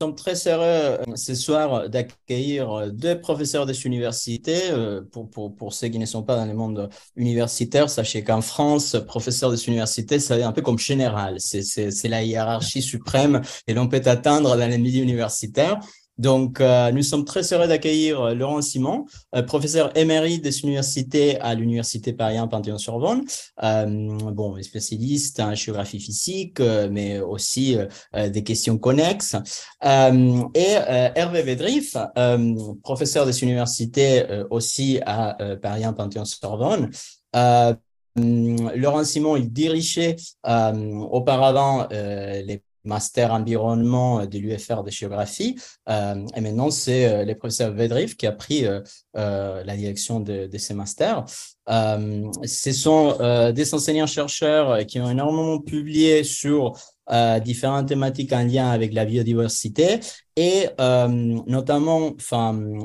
sommes très heureux euh, ce soir d'accueillir deux professeurs des universités. Euh, pour, pour, pour, ceux qui ne sont pas dans le monde universitaire, sachez qu'en France, professeur des universités, c'est un peu comme général. C'est la hiérarchie suprême et l'on peut atteindre dans les milieux universitaires. Donc, euh, nous sommes très heureux d'accueillir euh, Laurent Simon, euh, professeur émérite des universités à l'Université Paris Panthéon-Sorbonne, bon, spécialiste en géographie physique, mais aussi des questions connexes. et Hervé Védrif, professeur des universités aussi à Paris Panthéon-Sorbonne. Laurent Simon, il dirigeait auparavant les master environnement de l'UFR de géographie. Euh, et maintenant, c'est euh, le professeur Vedrif qui a pris euh, la direction de, ces masters. ce sont des enseignants-chercheurs qui ont énormément publié sur différentes thématiques en lien avec la biodiversité et notamment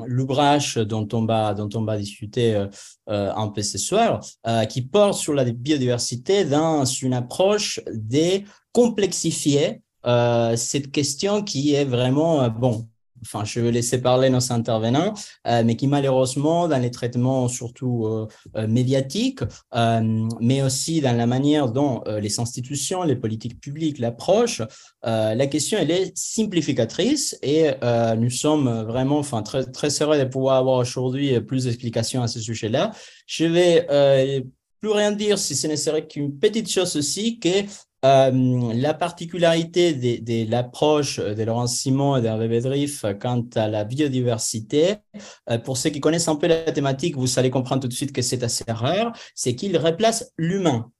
l'ouvrage dont on va dont on va discuter un peu ce soir qui porte sur la biodiversité dans une approche des complexifier euh, cette question qui est vraiment, euh, bon, enfin, je vais laisser parler nos intervenants, euh, mais qui malheureusement, dans les traitements surtout médiatiques, mais aussi dans la manière dont les institutions, les politiques publiques l'approchent, la question, elle est simplificatrice et nous sommes vraiment enfin, très, très heureux de pouvoir avoir aujourd'hui plus d'explications à ce sujet-là. Je vais plus rien dire si ce ne serait qu'une petite chose aussi, que euh, la particularité de, l'approche de Laurent Simon et d'Hervé Bedriff quant à la biodiversité, euh, pour ceux qui connaissent un peu la thématique, vous allez comprendre tout de suite que c'est assez rare, c'est qu'il replace l'humain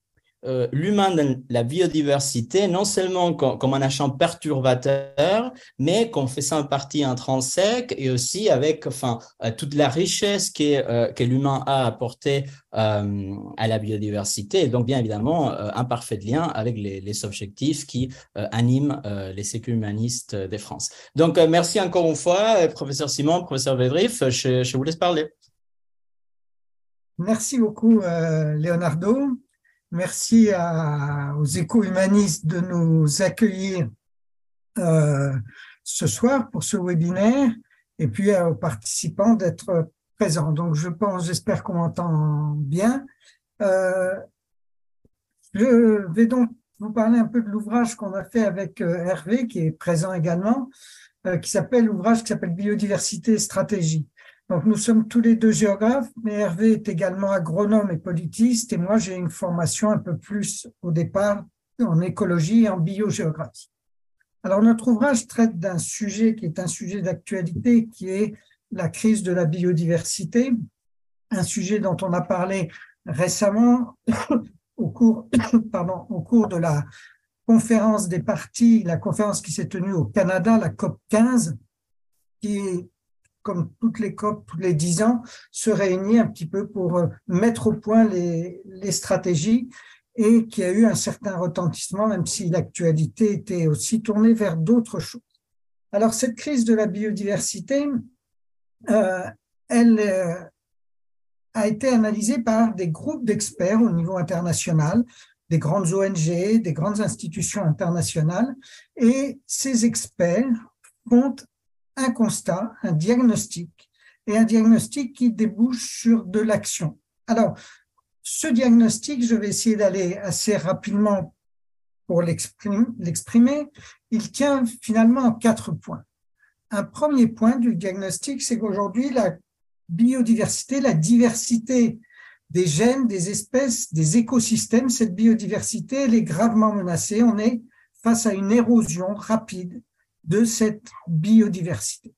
euh, l'humain dans la biodiversité, non seulement comme, un agent perturbateur, mais comme faisant partie intrinsèque et aussi avec enfin, euh, toute la richesse euh, que l'humain a apporté à la biodiversité. Donc, bien évidemment, un parfait lien avec les, objectifs qui animent les sécu humanistes de France. Donc, merci encore une fois, professeur Simon, professeur Vedrif. Je, je vous laisse parler. Merci beaucoup, Leonardo. Merci aux éco-humanistes de nous accueillir euh, ce soir pour ce webinaire et puis aux participants d'être présents. Donc, je pense, j'espère qu'on m'entend bien. Euh, je vais donc vous parler un peu de l'ouvrage qu'on a fait avec euh, Hervé, qui est présent également, qui s'appelle l'ouvrage qui s'appelle Biodiversité et stratégie. Donc, nous sommes tous les deux géographes, mais Hervé est également agronome et politiste, et moi, j'ai une formation un peu plus au départ en écologie et en biogéographie. Alors, notre ouvrage traite d'un sujet qui est un sujet d'actualité, qui est la crise de la biodiversité, un sujet dont on a parlé récemment au cours, pardon, au cours de la conférence des partis, la conférence qui s'est tenue au Canada, la COP 15, qui comme toutes les COP, tous les dix ans, se réunit un petit peu pour euh, mettre au point les, stratégies et qui a eu un certain retentissement, même si l'actualité était aussi tournée vers d'autres choses. Alors, cette crise de la biodiversité, euh, elle euh, a été analysée par des groupes d'experts au niveau international, des grandes ONG, des grandes institutions internationales, et ces experts font un constat, un diagnostic, et un diagnostic qui débouche sur de l'action. Alors, ce diagnostic, je vais essayer d'aller assez rapidement pour l'exprimer. Il tient finalement à quatre points. Un premier point du diagnostic, c'est qu'aujourd'hui, la biodiversité, la diversité des gènes, des espèces, des écosystèmes, cette biodiversité, elle est gravement menacée. On est face à une érosion rapide de cette biodiversité.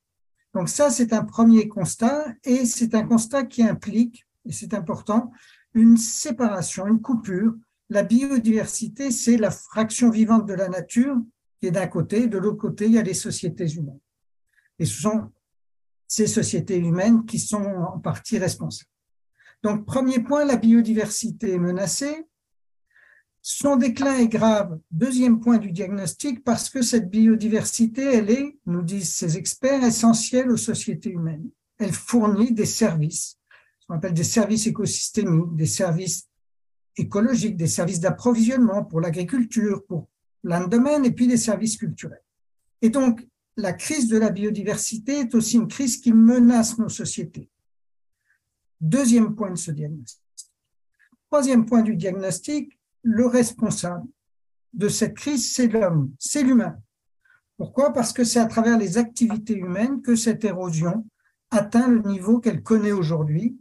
Donc ça, c'est un premier constat et c'est un constat qui implique, et c'est important, une séparation, une coupure. La biodiversité, c'est la fraction vivante de la nature qui est d'un côté, de l'autre côté, il y a les sociétés humaines. Et ce sont ces sociétés humaines qui sont en partie responsables. Donc, premier point, la biodiversité est menacée. Son déclin est grave, deuxième point du diagnostic, parce que cette biodiversité, elle est, nous disent ces experts, essentielle aux sociétés humaines. Elle fournit des services, ce qu'on appelle des services écosystémiques, des services écologiques, des services d'approvisionnement pour l'agriculture, pour plein de domaines, et puis des services culturels. Et donc, la crise de la biodiversité est aussi une crise qui menace nos sociétés. Deuxième point de ce diagnostic. Troisième point du diagnostic, le responsable de cette crise, c'est l'homme, c'est l'humain. Pourquoi? Parce que c'est à travers les activités humaines que cette érosion atteint le niveau qu'elle connaît aujourd'hui.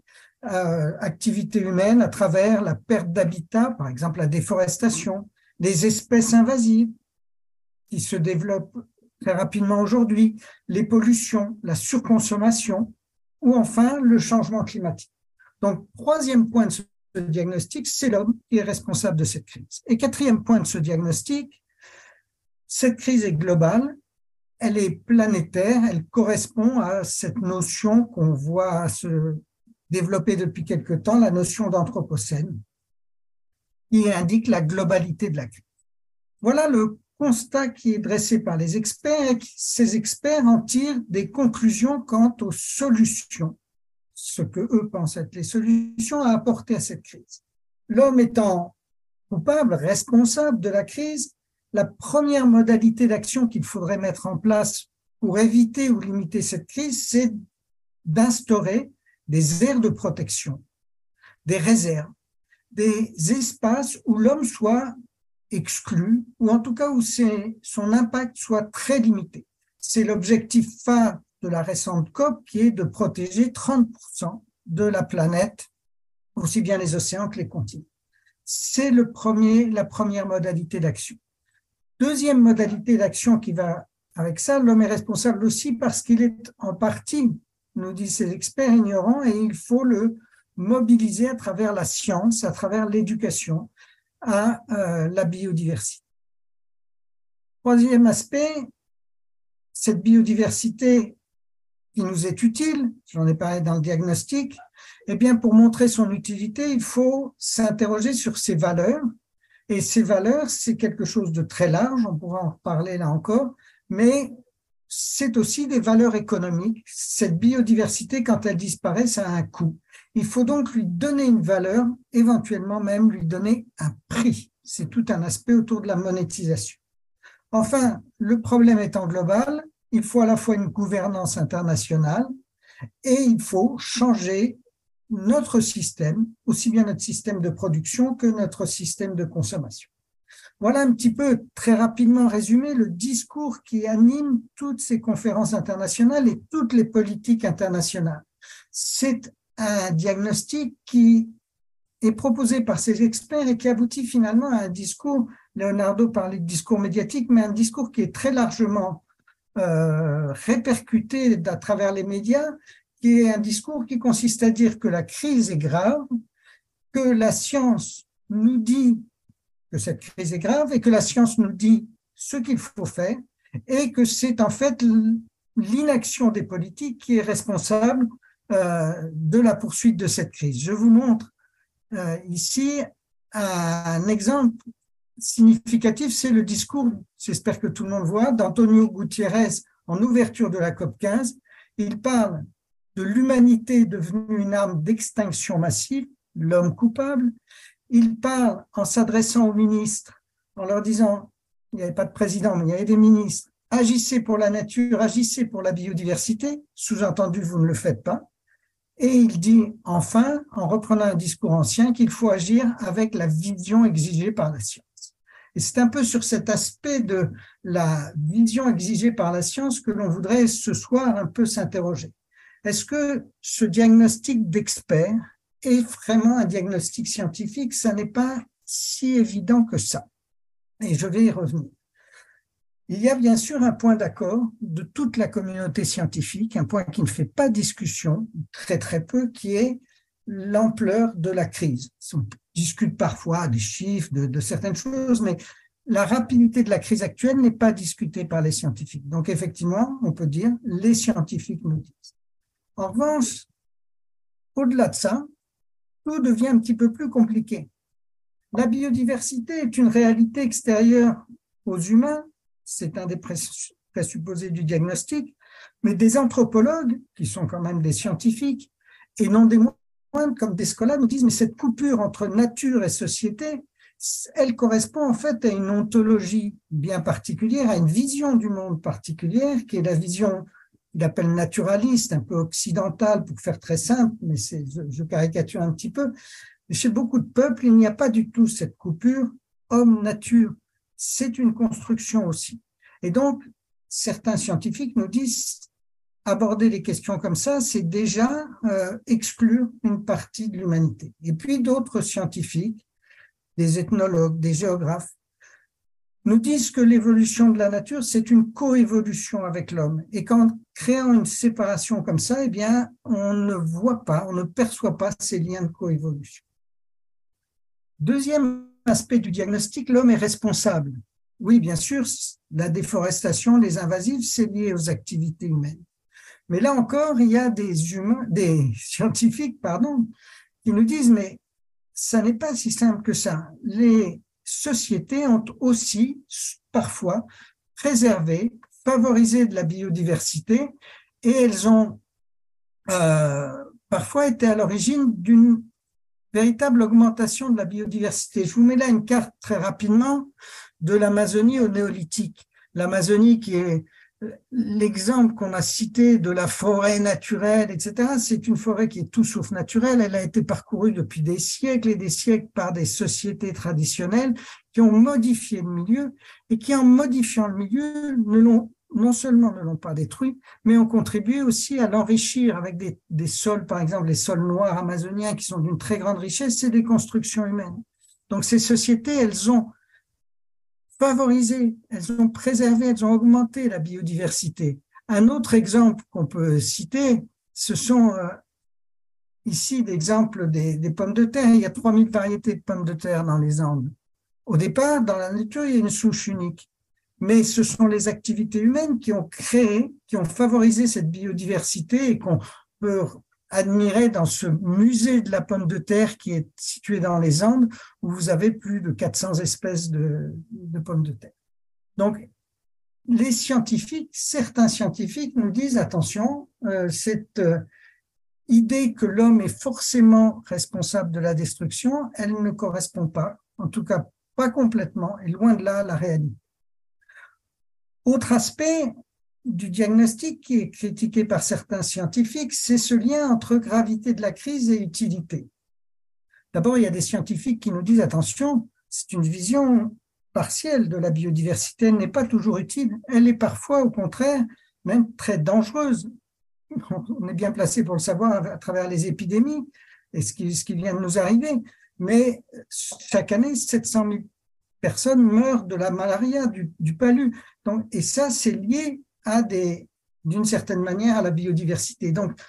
Euh, activités humaines à travers la perte d'habitat, par exemple la déforestation, les espèces invasives qui se développent très rapidement aujourd'hui, les pollutions, la surconsommation ou enfin le changement climatique. Donc, troisième point de ce diagnostic, c'est l'homme qui est responsable de cette crise. Et quatrième point de ce diagnostic, cette crise est globale, elle est planétaire, elle correspond à cette notion qu'on voit se développer depuis quelque temps, la notion d'anthropocène, qui indique la globalité de la crise. Voilà le constat qui est dressé par les experts et ces experts en tirent des conclusions quant aux solutions, ce que eux pensent être les solutions à apporter à cette crise. L'homme étant coupable, responsable de la crise, la première modalité d'action qu'il faudrait mettre en place pour éviter ou limiter cette crise, c'est d'instaurer des aires de protection, des réserves, des espaces où l'homme soit exclu, ou en tout cas où son impact soit très limité. C'est l'objectif phare de la récente COP qui est de protéger 30% de la planète, aussi bien les océans que les continents. C'est le premier, la première modalité d'action. Deuxième modalité d'action qui va avec ça, l'homme est responsable aussi parce qu'il est en partie, nous disent ces experts, ignorants et il faut le mobiliser à travers la science, à travers l'éducation, à euh, la biodiversité. Troisième aspect, cette biodiversité qui nous est utile, j'en ai parlé dans le diagnostic, eh bien, pour montrer son utilité, il faut s'interroger sur ses valeurs. Et ces valeurs, c'est quelque chose de très large, on pourra en reparler là encore, mais c'est aussi des valeurs économiques. Cette biodiversité, quand elle disparaît, ça a un coût. Il faut donc lui donner une valeur, éventuellement même lui donner un prix. C'est tout un aspect autour de la monétisation. Enfin, le problème étant global, il faut à la fois une gouvernance internationale et il faut changer notre système, aussi bien notre système de production que notre système de consommation. Voilà un petit peu, très rapidement résumé, le discours qui anime toutes ces conférences internationales et toutes les politiques internationales. C'est un diagnostic qui est proposé par ces experts et qui aboutit finalement à un discours, Leonardo parlait de discours médiatique, mais un discours qui est très largement euh, répercuté à travers les médias, qui est un discours qui consiste à dire que la crise est grave, que la science nous dit que cette crise est grave et que la science nous dit ce qu'il faut faire et que c'est en fait l'inaction des politiques qui est responsable euh, de la poursuite de cette crise. Je vous montre euh, ici un exemple significatif, c'est le discours, j'espère que tout le monde voit, d'Antonio Gutiérrez en ouverture de la COP 15. Il parle de l'humanité devenue une arme d'extinction massive, l'homme coupable. Il parle en s'adressant aux ministres, en leur disant, il n'y avait pas de président, mais il y avait des ministres, agissez pour la nature, agissez pour la biodiversité, sous-entendu, vous ne le faites pas. Et il dit enfin, en reprenant un discours ancien, qu'il faut agir avec la vision exigée par la science. Et c'est un peu sur cet aspect de la vision exigée par la science que l'on voudrait ce soir un peu s'interroger. Est-ce que ce diagnostic d'expert est vraiment un diagnostic scientifique? Ça n'est pas si évident que ça. Et je vais y revenir. Il y a bien sûr un point d'accord de toute la communauté scientifique, un point qui ne fait pas discussion, très très peu, qui est l'ampleur de la crise. Discute parfois des chiffres, de, certaines choses, mais la rapidité de la crise actuelle n'est pas discutée par les scientifiques. Donc effectivement, on peut dire les scientifiques nous disent. En revanche, au-delà de ça, tout devient un petit peu plus compliqué. La biodiversité est une réalité extérieure aux humains c'est un des présupposés du diagnostic, mais des anthropologues, qui sont quand même des scientifiques, et non des comme des scolaires, nous disent, mais cette coupure entre nature et société elle correspond en fait à une ontologie bien particulière, à une vision du monde particulière, qui est la vision qu'il appelle naturaliste, un peu occidentale pour faire très simple, mais je caricature un petit peu. chez beaucoup de peuples, il n'y a pas du tout cette coupure homme-nature. C'est une construction aussi. Et donc, certains scientifiques nous disent aborder les questions comme ça, c'est déjà euh, exclure une partie de l'humanité. Et puis d'autres scientifiques, des ethnologues, des géographes, nous disent que l'évolution de la nature, c'est une coévolution avec l'homme. Et qu'en créant une séparation comme ça, eh bien, on ne voit pas, on ne perçoit pas ces liens de coévolution. Deuxième aspect du diagnostic, l'homme est responsable. Oui, bien sûr, la déforestation, les invasives, c'est lié aux activités humaines. Mais là encore, il y a des humains, des scientifiques, pardon, qui nous disent, mais ça n'est pas si simple que ça. Les sociétés ont aussi parfois préservé, favorisé de la biodiversité et elles ont euh, parfois été à l'origine d'une véritable augmentation de la biodiversité. Je vous mets là une carte très rapidement de l'Amazonie au néolithique. L'Amazonie qui est l'exemple qu'on a cité de la forêt naturelle, etc., c'est une forêt qui est tout sauf naturelle. Elle a été parcourue depuis des siècles et des siècles par des sociétés traditionnelles qui ont modifié le milieu et qui, en modifiant le milieu, ne l'ont non seulement ne l'ont pas détruit, mais ont contribué aussi à l'enrichir avec des, des, sols, par exemple les sols noirs amazoniens qui sont d'une très grande richesse, c'est des constructions humaines. Donc ces sociétés, elles ont favorisé, elles ont préservé, elles ont augmenté la biodiversité. Un autre exemple qu'on peut citer, ce sont euh, ici l'exemple des, des, pommes de terre. Il y a 3000 variétés de pommes de terre dans les Andes. Au départ, dans la nature, il y a une souche unique. Mais ce sont les activités humaines qui ont créé, qui ont favorisé cette biodiversité et qu'on peut admirer dans ce musée de la pomme de terre qui est situé dans les Andes, où vous avez plus de 400 espèces de, pommes de terre. Donc, les scientifiques, certains scientifiques nous disent, attention, euh, cette euh, idée que l'homme est forcément responsable de la destruction, elle ne correspond pas, en tout cas pas complètement, et loin de là la réalité. Autre aspect, du diagnostic qui est critiqué par certains scientifiques, c'est ce lien entre gravité de la crise et utilité. D'abord, il y a des scientifiques qui nous disent attention, c'est une vision partielle de la biodiversité, elle n'est pas toujours utile, elle est parfois au contraire même très dangereuse. On est bien placé pour le savoir à travers les épidémies et ce qui, vient de nous arriver, mais chaque année, 700 000 personnes meurent de la malaria, du, du palu. Et ça, c'est lié à des, d'une certaine manière, à la biodiversité. Donc,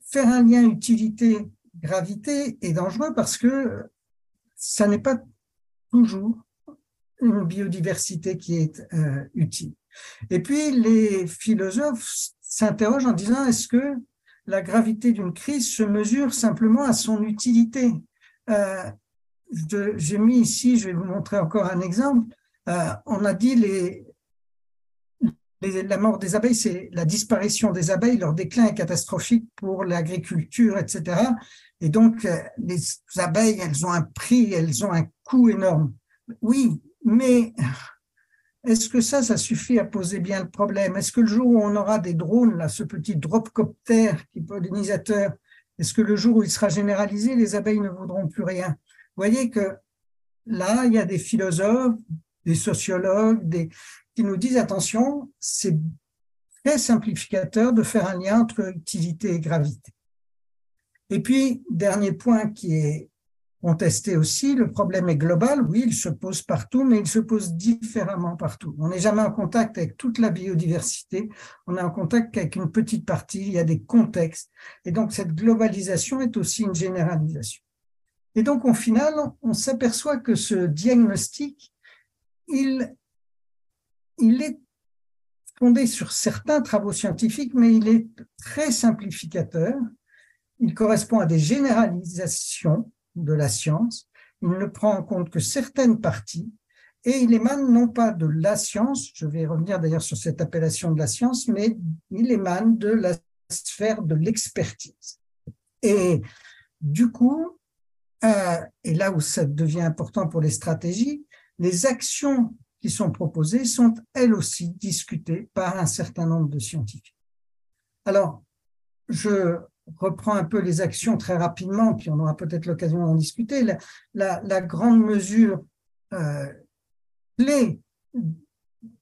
faire un lien utilité-gravité est dangereux parce que ça n'est pas toujours une biodiversité qui est euh, utile. Et puis, les philosophes s'interrogent en disant, est-ce que la gravité d'une crise se mesure simplement à son utilité? Euh, J'ai mis ici, je vais vous montrer encore un exemple. Euh, on a dit les, la mort des abeilles, c'est la disparition des abeilles, leur déclin est catastrophique pour l'agriculture, etc. Et donc, euh, les abeilles, elles ont un prix, elles ont un coût énorme. Oui, mais est-ce que ça, ça suffit à poser bien le problème? Est-ce que le jour où on aura des drones, là, ce petit dropcopter qui est pollinisateur, est-ce que le jour où il sera généralisé, les abeilles ne voudront plus rien? Vous voyez que là, il y a des philosophes, des sociologues, des, qui nous disent attention, c'est très simplificateur de faire un lien entre utilité et gravité. Et puis, dernier point qui est contesté aussi, le problème est global, oui, il se pose partout, mais il se pose différemment partout. On n'est jamais en contact avec toute la biodiversité, on est en contact qu'avec une petite partie, il y a des contextes, et donc cette globalisation est aussi une généralisation. Et donc, au final, on s'aperçoit que ce diagnostic, il il est fondé sur certains travaux scientifiques, mais il est très simplificateur. Il correspond à des généralisations de la science. Il ne prend en compte que certaines parties et il émane non pas de la science, je vais revenir d'ailleurs sur cette appellation de la science, mais il émane de la sphère de l'expertise. Et du coup, euh, et là où ça devient important pour les stratégies, les actions qui sont proposées sont elles aussi discutées par un certain nombre de scientifiques. Alors, je reprends un peu les actions très rapidement, puis on aura peut-être l'occasion d'en discuter. La, grande mesure euh, clé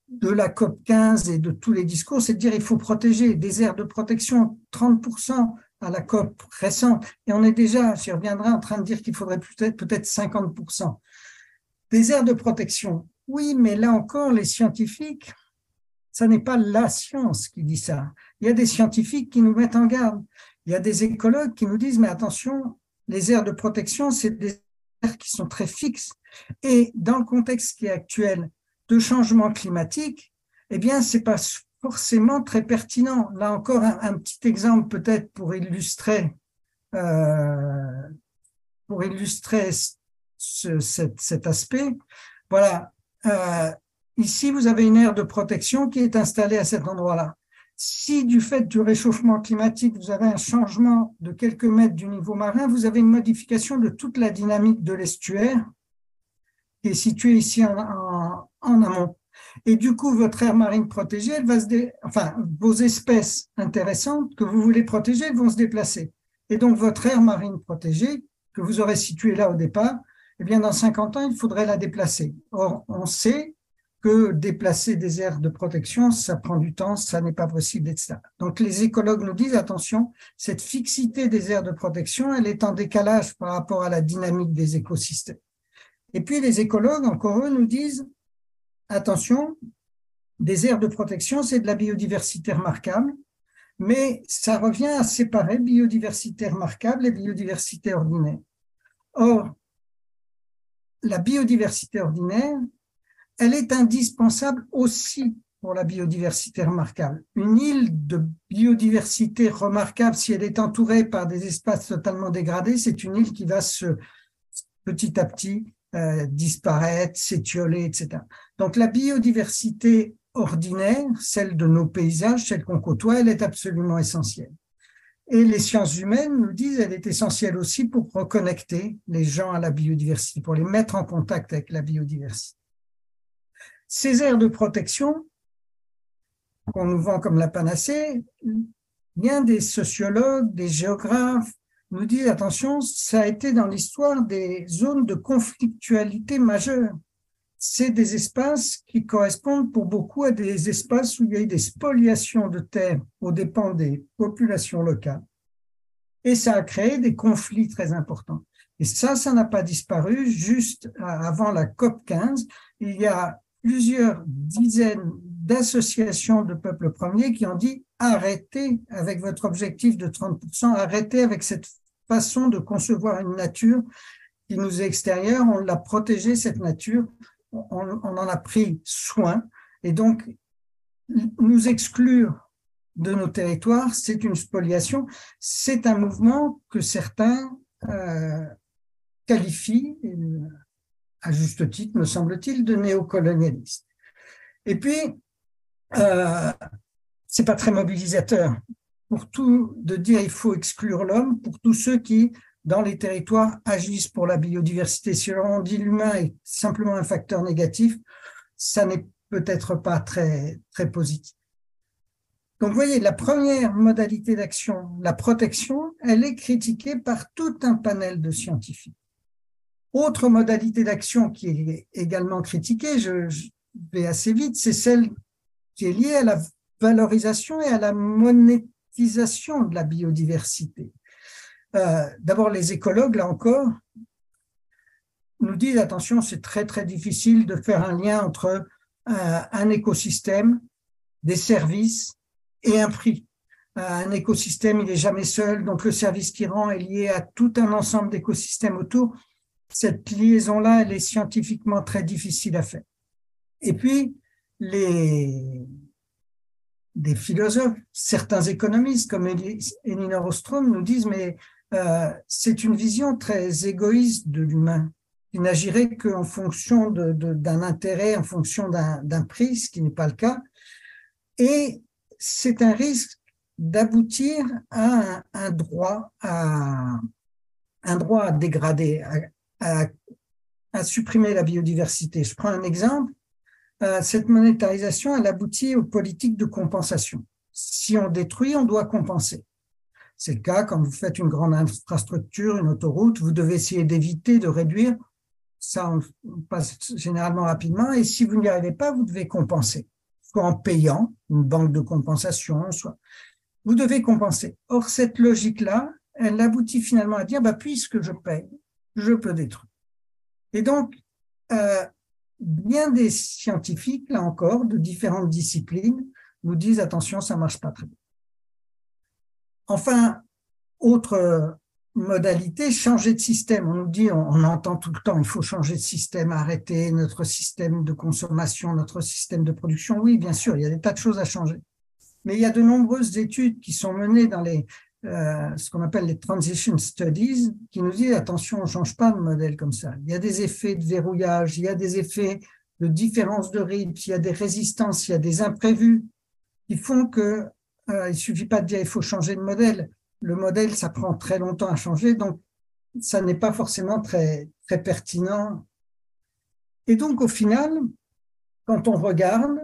de la COP 15 et de tous les discours, c'est de dire qu'il faut protéger des aires de protection 30% à la COP récente. Et on est déjà, j'y reviendrai, en train de dire qu'il faudrait peut-être peut-être 50%. Des aires de protection, oui, mais là encore, les scientifiques, ça n'est pas la science qui dit ça. Il y a des scientifiques qui nous mettent en garde. Il y a des écologues qui nous disent, mais attention, les aires de protection, c'est des aires qui sont très fixes. Et dans le contexte qui est actuel de changement climatique, eh bien, c'est pas forcément très pertinent. Là encore, un, petit exemple peut-être pour illustrer, euh, pour illustrer cet, aspect. Voilà. Euh, ici, vous avez une aire de protection qui est installée à cet endroit-là. Si du fait du réchauffement climatique, vous avez un changement de quelques mètres du niveau marin, vous avez une modification de toute la dynamique de l'estuaire qui est située ici en amont. Et du coup, votre aire marine protégée, elle va se enfin, vos espèces intéressantes que vous voulez protéger, elles vont se déplacer. Et donc, votre aire marine protégée, que vous aurez située là au départ, eh bien, dans 50 ans, il faudrait la déplacer. Or, on sait que déplacer des aires de protection, ça prend du temps, ça n'est pas possible, etc. Donc, les écologues nous disent, attention, cette fixité des aires de protection, elle est en décalage par rapport à la dynamique des écosystèmes. Et puis, les écologues, encore eux, nous disent, attention, des aires de protection, c'est de la biodiversité remarquable, mais ça revient à séparer biodiversité remarquable et biodiversité ordinaire. Or, la biodiversité ordinaire, elle est indispensable aussi pour la biodiversité remarquable. Une île de biodiversité remarquable, si elle est entourée par des espaces totalement dégradés, c'est une île qui va se petit à petit euh, disparaître, s'étioler, etc. Donc la biodiversité ordinaire, celle de nos paysages, celle qu'on côtoie, elle est absolument essentielle. Et les sciences humaines nous disent qu'elle est essentielle aussi pour reconnecter les gens à la biodiversité, pour les mettre en contact avec la biodiversité. Ces aires de protection qu'on nous vend comme la panacée, bien des sociologues, des géographes, nous dit, attention, ça a été dans l'histoire des zones de conflictualité majeure. C'est des espaces qui correspondent pour beaucoup à des espaces où il y a eu des spoliations de terres aux dépens des populations locales. Et ça a créé des conflits très importants. Et ça, ça n'a pas disparu. Juste avant la COP 15, il y a plusieurs dizaines d'associations de peuples premiers qui ont dit arrêtez avec votre objectif de 30%, arrêtez avec cette façon de concevoir une nature qui nous est extérieure, on l'a protégée, cette nature, on, en a pris soin, et donc nous exclure de nos territoires, c'est une spoliation, c'est un mouvement que certains euh, qualifient, à juste titre, me semble-t-il, de néocolonialiste. Et puis, euh, c'est pas très mobilisateur. Pour tout de dire il faut exclure l'homme, pour tous ceux qui, dans les territoires, agissent pour la biodiversité. Si on dit l'humain est simplement un facteur négatif, ça n'est peut-être pas très, très positif. Donc, vous voyez, la première modalité d'action, la protection, elle est critiquée par tout un panel de scientifiques. Autre modalité d'action qui est également critiquée, je, je vais assez vite, c'est celle qui est liée à la valorisation et à la monétisation de la biodiversité. Euh, D'abord, les écologues, là encore, nous disent, attention, c'est très, très difficile de faire un lien entre euh, un écosystème, des services et un prix. Euh, un écosystème, il n'est jamais seul, donc le service qui rend est lié à tout un ensemble d'écosystèmes autour. Cette liaison-là, elle est scientifiquement très difficile à faire. Et puis, les, des philosophes, certains économistes comme Elinor Ostrom nous disent mais euh, c'est une vision très égoïste de l'humain qui n'agirait qu'en fonction d'un intérêt, en fonction d'un prix, ce qui n'est pas le cas. Et c'est un risque d'aboutir à un, droit, à un droit à dégrader, à, à, supprimer la biodiversité. Je prends un exemple. Euh, cette monétarisation, elle aboutit aux politiques de compensation. Si on détruit, on doit compenser. C'est le cas quand vous faites une grande infrastructure, une autoroute, vous devez essayer d'éviter de réduire. Ça, passe généralement rapidement. Et si vous n'y arrivez pas, vous devez compenser, soit en payant une banque de compensation, soit vous devez compenser. Or, cette logique-là, elle aboutit finalement à dire, bah, puisque je paye, je peux détruire. Et donc, euh, bien des scientifiques, là encore, de différentes disciplines, nous disent, attention, ça marche pas très bien. Enfin, autre modalité, changer de système. On nous dit, on, entend tout le temps, il faut changer de système, arrêter notre système de consommation, notre système de production. Oui, bien sûr, il y a des tas de choses à changer. Mais il y a de nombreuses études qui sont menées dans les, euh, ce qu'on appelle les transition studies, qui nous disent attention, on ne change pas de modèle comme ça. Il y a des effets de verrouillage, il y a des effets de différence de rythme, il y a des résistances, il y a des imprévus qui font que euh, il suffit pas de dire il faut changer de modèle. Le modèle, ça prend très longtemps à changer, donc ça n'est pas forcément très très pertinent. Et donc au final, quand on regarde,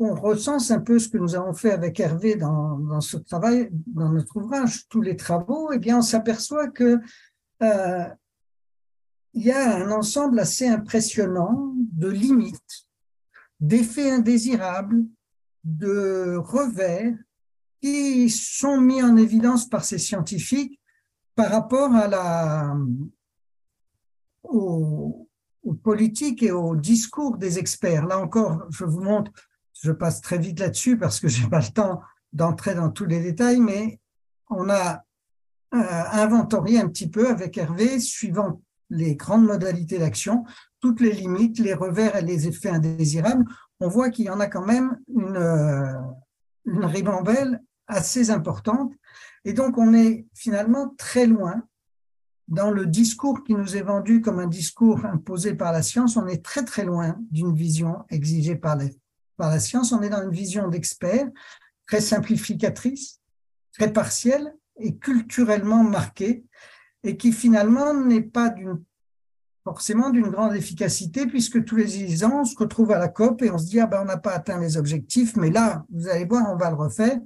on recense un peu ce que nous avons fait avec Hervé dans, ce travail, dans notre ouvrage, tous les travaux, eh bien, on s'aperçoit que euh, il y a un ensemble assez impressionnant de limites, d'effets indésirables, de revers qui sont mis en évidence par ces scientifiques par rapport à la, aux, politiques et aux discours des experts. Là encore, je vous montre je passe très vite là-dessus parce que j'ai pas le temps d'entrer dans tous les détails, mais on a euh, inventorié un petit peu avec Hervé, suivant les grandes modalités d'action, toutes les limites, les revers et les effets indésirables. On voit qu'il y en a quand même une, euh, une ribambelle assez importante. Et donc, on est finalement très loin dans le discours qui nous est vendu comme un discours imposé par la science. On est très, très loin d'une vision exigée par les, par la science, on est dans une vision d'expert très simplificatrice, très partielle et culturellement marquée, et qui finalement n'est pas forcément d'une grande efficacité, puisque tous les ans, on se retrouve à la COP et on se dit, ah ben, on n'a pas atteint les objectifs, mais là, vous allez voir, on va le refaire.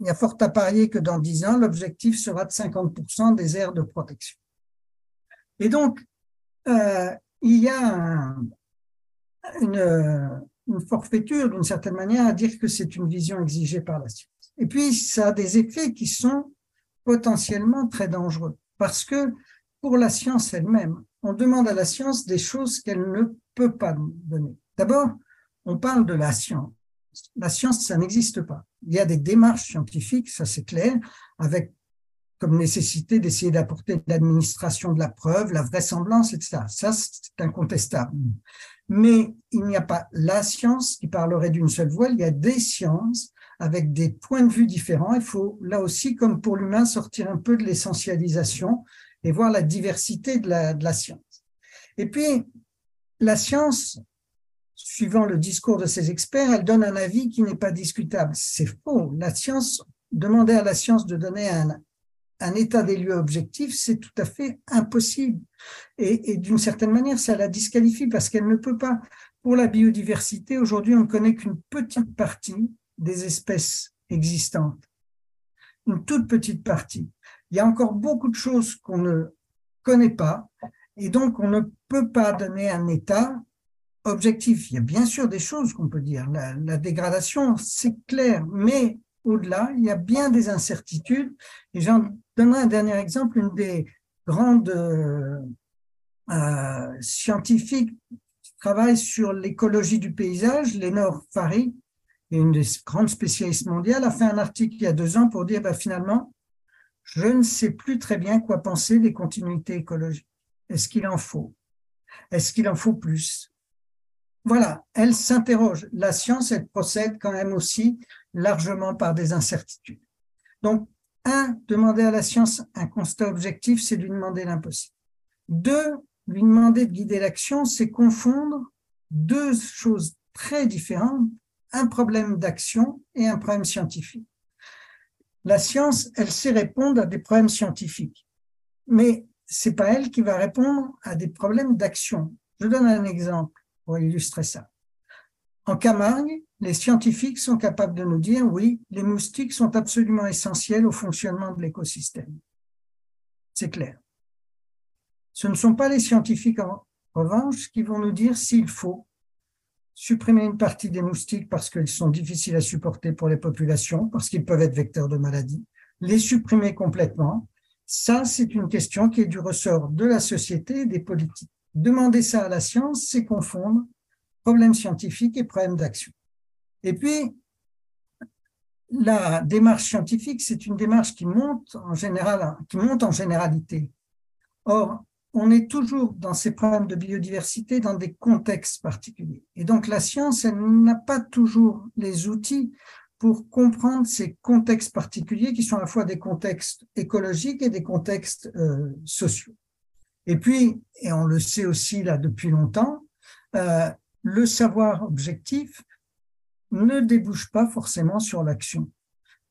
Il y a fort à parier que dans 10 ans, l'objectif sera de 50% des aires de protection. Et donc, euh, il y a une, une forfaiture d'une certaine manière à dire que c'est une vision exigée par la science. Et puis, ça a des effets qui sont potentiellement très dangereux parce que pour la science elle-même, on demande à la science des choses qu'elle ne peut pas donner. D'abord, on parle de la science. La science, ça n'existe pas. Il y a des démarches scientifiques, ça c'est clair, avec comme nécessité d'essayer d'apporter l'administration de la preuve, la vraisemblance, etc. Ça, c'est incontestable mais il n'y a pas la science qui parlerait d'une seule voix, il y a des sciences avec des points de vue différents. Il faut là aussi, comme pour l'humain, sortir un peu de l'essentialisation et voir la diversité de la, de la science. Et puis, la science, suivant le discours de ces experts, elle donne un avis qui n'est pas discutable. C'est faux. La science, demander à la science de donner un, état des lieux objectif, c'est tout à fait impossible. Et, d'une certaine manière, ça la disqualifie parce qu'elle ne peut pas. Pour la biodiversité, aujourd'hui, on ne connaît qu'une petite partie des espèces existantes. Une toute petite partie. Il y a encore beaucoup de choses qu'on ne connaît pas et donc on ne peut pas donner un état objectif. Il y a bien sûr des choses qu'on peut dire. La, dégradation, c'est clair, mais au-delà, il y a bien des incertitudes. Et j'en donnerai un dernier exemple. Une des grandes euh, scientifiques qui travaille sur l'écologie du paysage, Lénore Fari, une des grandes spécialistes mondiales, a fait un article il y a deux ans pour dire bah, finalement, je ne sais plus très bien quoi penser des continuités écologiques. Est-ce qu'il en faut? Est-ce qu'il en faut plus? Voilà, elle s'interroge. La science, elle procède quand même aussi largement par des incertitudes. Donc, un, demander à la science un constat objectif, c'est lui demander l'impossible. Deux, lui demander de guider l'action, c'est confondre deux choses très différentes, un problème d'action et un problème scientifique. La science, elle sait répondre à des problèmes scientifiques. mais c'est pas elle qui va répondre à des problèmes d'action. Je donne un exemple pour illustrer ça. En Camargue, les scientifiques sont capables de nous dire oui, les moustiques sont absolument essentiels au fonctionnement de l'écosystème. C'est clair. Ce ne sont pas les scientifiques en revanche qui vont nous dire s'il faut supprimer une partie des moustiques parce qu'ils sont difficiles à supporter pour les populations, parce qu'ils peuvent être vecteurs de maladies, les supprimer complètement. Ça, c'est une question qui est du ressort de la société et des politiques. Demander ça à la science, c'est confondre problème scientifique et problème d'action. Et puis, la démarche scientifique, c'est une démarche qui monte en généralité. Or, on est toujours dans ces problèmes de biodiversité dans des contextes particuliers. Et donc, la science, elle n'a pas toujours les outils pour comprendre ces contextes particuliers qui sont à la fois des contextes écologiques et des contextes euh, sociaux. Et puis, et on le sait aussi là depuis longtemps, euh, le savoir objectif ne débouche pas forcément sur l'action.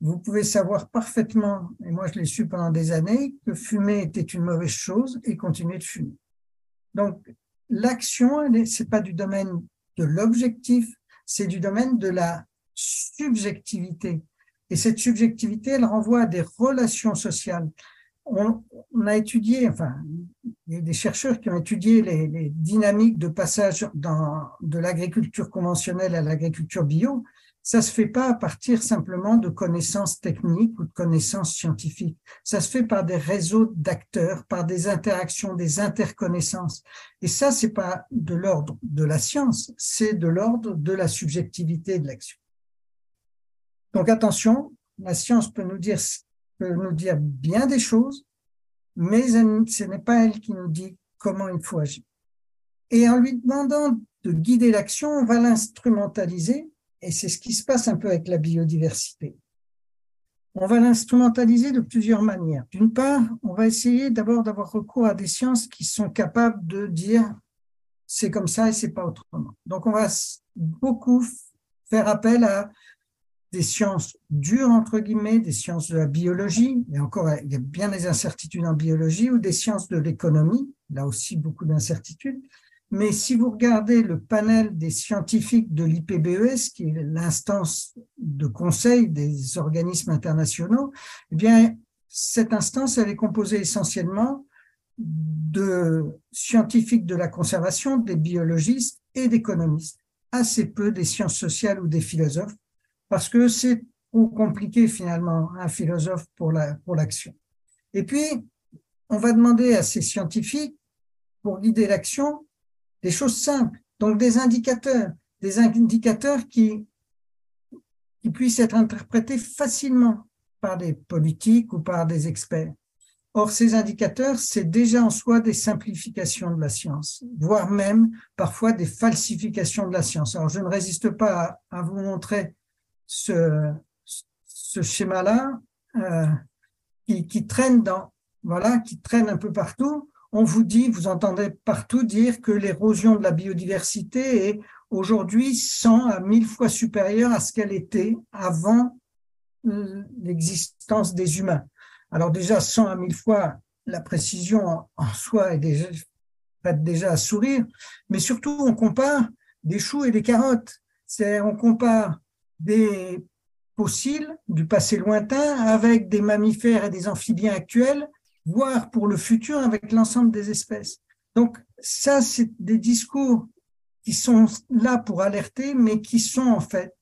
Vous pouvez savoir parfaitement, et moi je l'ai su pendant des années, que fumer était une mauvaise chose et continuer de fumer. Donc, l'action, c'est pas du domaine de l'objectif, c'est du domaine de la subjectivité. Et cette subjectivité, elle renvoie à des relations sociales. On, a étudié, enfin, il y a des chercheurs qui ont étudié les, dynamiques de passage dans, de l'agriculture conventionnelle à l'agriculture bio, ça se fait pas à partir simplement de connaissances techniques ou de connaissances scientifiques. Ça se fait par des réseaux d'acteurs, par des interactions, des interconnaissances. Et ça, c'est pas de l'ordre de la science, c'est de l'ordre de la subjectivité de l'action. Donc attention, la science peut nous dire, peut nous dire bien des choses, mais ce n'est pas elle qui nous dit comment il faut agir. Et en lui demandant de guider l'action, on va l'instrumentaliser et c'est ce qui se passe un peu avec la biodiversité. On va l'instrumentaliser de plusieurs manières. D'une part, on va essayer d'abord d'avoir recours à des sciences qui sont capables de dire c'est comme ça et c'est pas autrement. Donc on va beaucoup faire appel à des sciences dures, entre guillemets, des sciences de la biologie, et encore, il y a bien des incertitudes en biologie, ou des sciences de l'économie, là aussi beaucoup d'incertitudes, mais si vous regardez le panel des scientifiques de l'IPBES, qui est l'instance de conseil des organismes internationaux, eh bien, cette instance, elle est composée essentiellement de scientifiques de la conservation, des biologistes et d'économistes, assez peu des sciences sociales ou des philosophes, parce que c'est trop compliqué finalement un philosophe pour la pour l'action. Et puis, on va demander à ces scientifiques, pour guider l'action, des choses simples, donc des indicateurs, des indicateurs qui, qui puissent être interprétés facilement par des politiques ou par des experts. Or, ces indicateurs, c'est déjà en soi des simplifications de la science, voire même parfois des falsifications de la science. Alors, je ne résiste pas à, vous montrer ce, schéma-là euh, qui, traîne dans, voilà, qui traîne un peu partout on vous dit, vous entendez partout dire que l'érosion de la biodiversité est aujourd'hui 100 à 1000 fois supérieure à ce qu'elle était avant euh, l'existence des humains. Alors déjà, 100 à 1000 fois, la précision en soi est déjà, déjà à sourire, mais surtout, on compare des choux et des carottes. On compare des fossiles du passé lointain avec des mammifères et des amphibiens actuels voire pour le futur avec l'ensemble des espèces. Donc ça, c'est des discours qui sont là pour alerter, mais qui sont en fait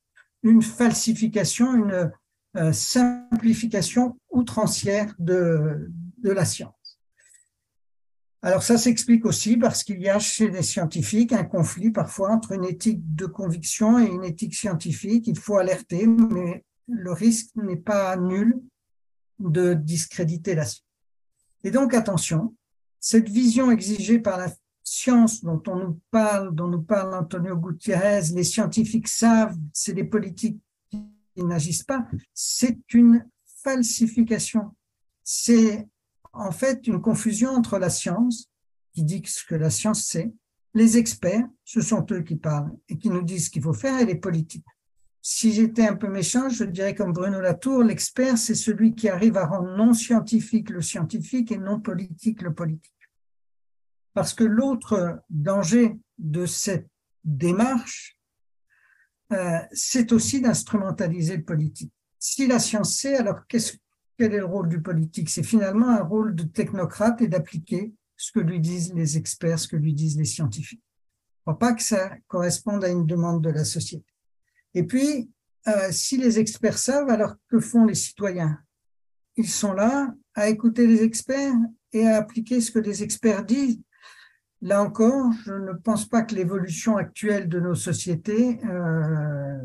une falsification, une euh, simplification outrancière de, de la science. Alors ça s'explique aussi parce qu'il y a chez les scientifiques un conflit parfois entre une éthique de conviction et une éthique scientifique. Il faut alerter, mais le risque n'est pas nul de discréditer la science. Et donc, attention, cette vision exigée par la science dont on nous parle, dont nous parle Antonio Gutiérrez, les scientifiques savent, c'est les politiques qui n'agissent pas, c'est une falsification. C'est en fait une confusion entre la science, qui dit ce que la science sait, les experts, ce sont eux qui parlent et qui nous disent ce qu'il faut faire, et les politiques. si j'étais un peu méchant, je dirais comme Bruno Latour, l'expert, c'est celui qui arrive à rendre non scientifique le scientifique et non politique le politique. Parce que l'autre danger de cette démarche, euh, c'est aussi d'instrumentaliser le politique. Si la science sait, alors qu'est-ce, quel est le rôle du politique? C'est finalement un rôle de technocrate et d'appliquer ce que lui disent les experts, ce que lui disent les scientifiques. Je ne crois pas que ça corresponde à une demande de la société. Et puis, euh, si les experts savent, alors que font les citoyens? Ils sont là à écouter les experts et à appliquer ce que les experts disent. Là encore, je ne pense pas que l'évolution actuelle de nos sociétés euh,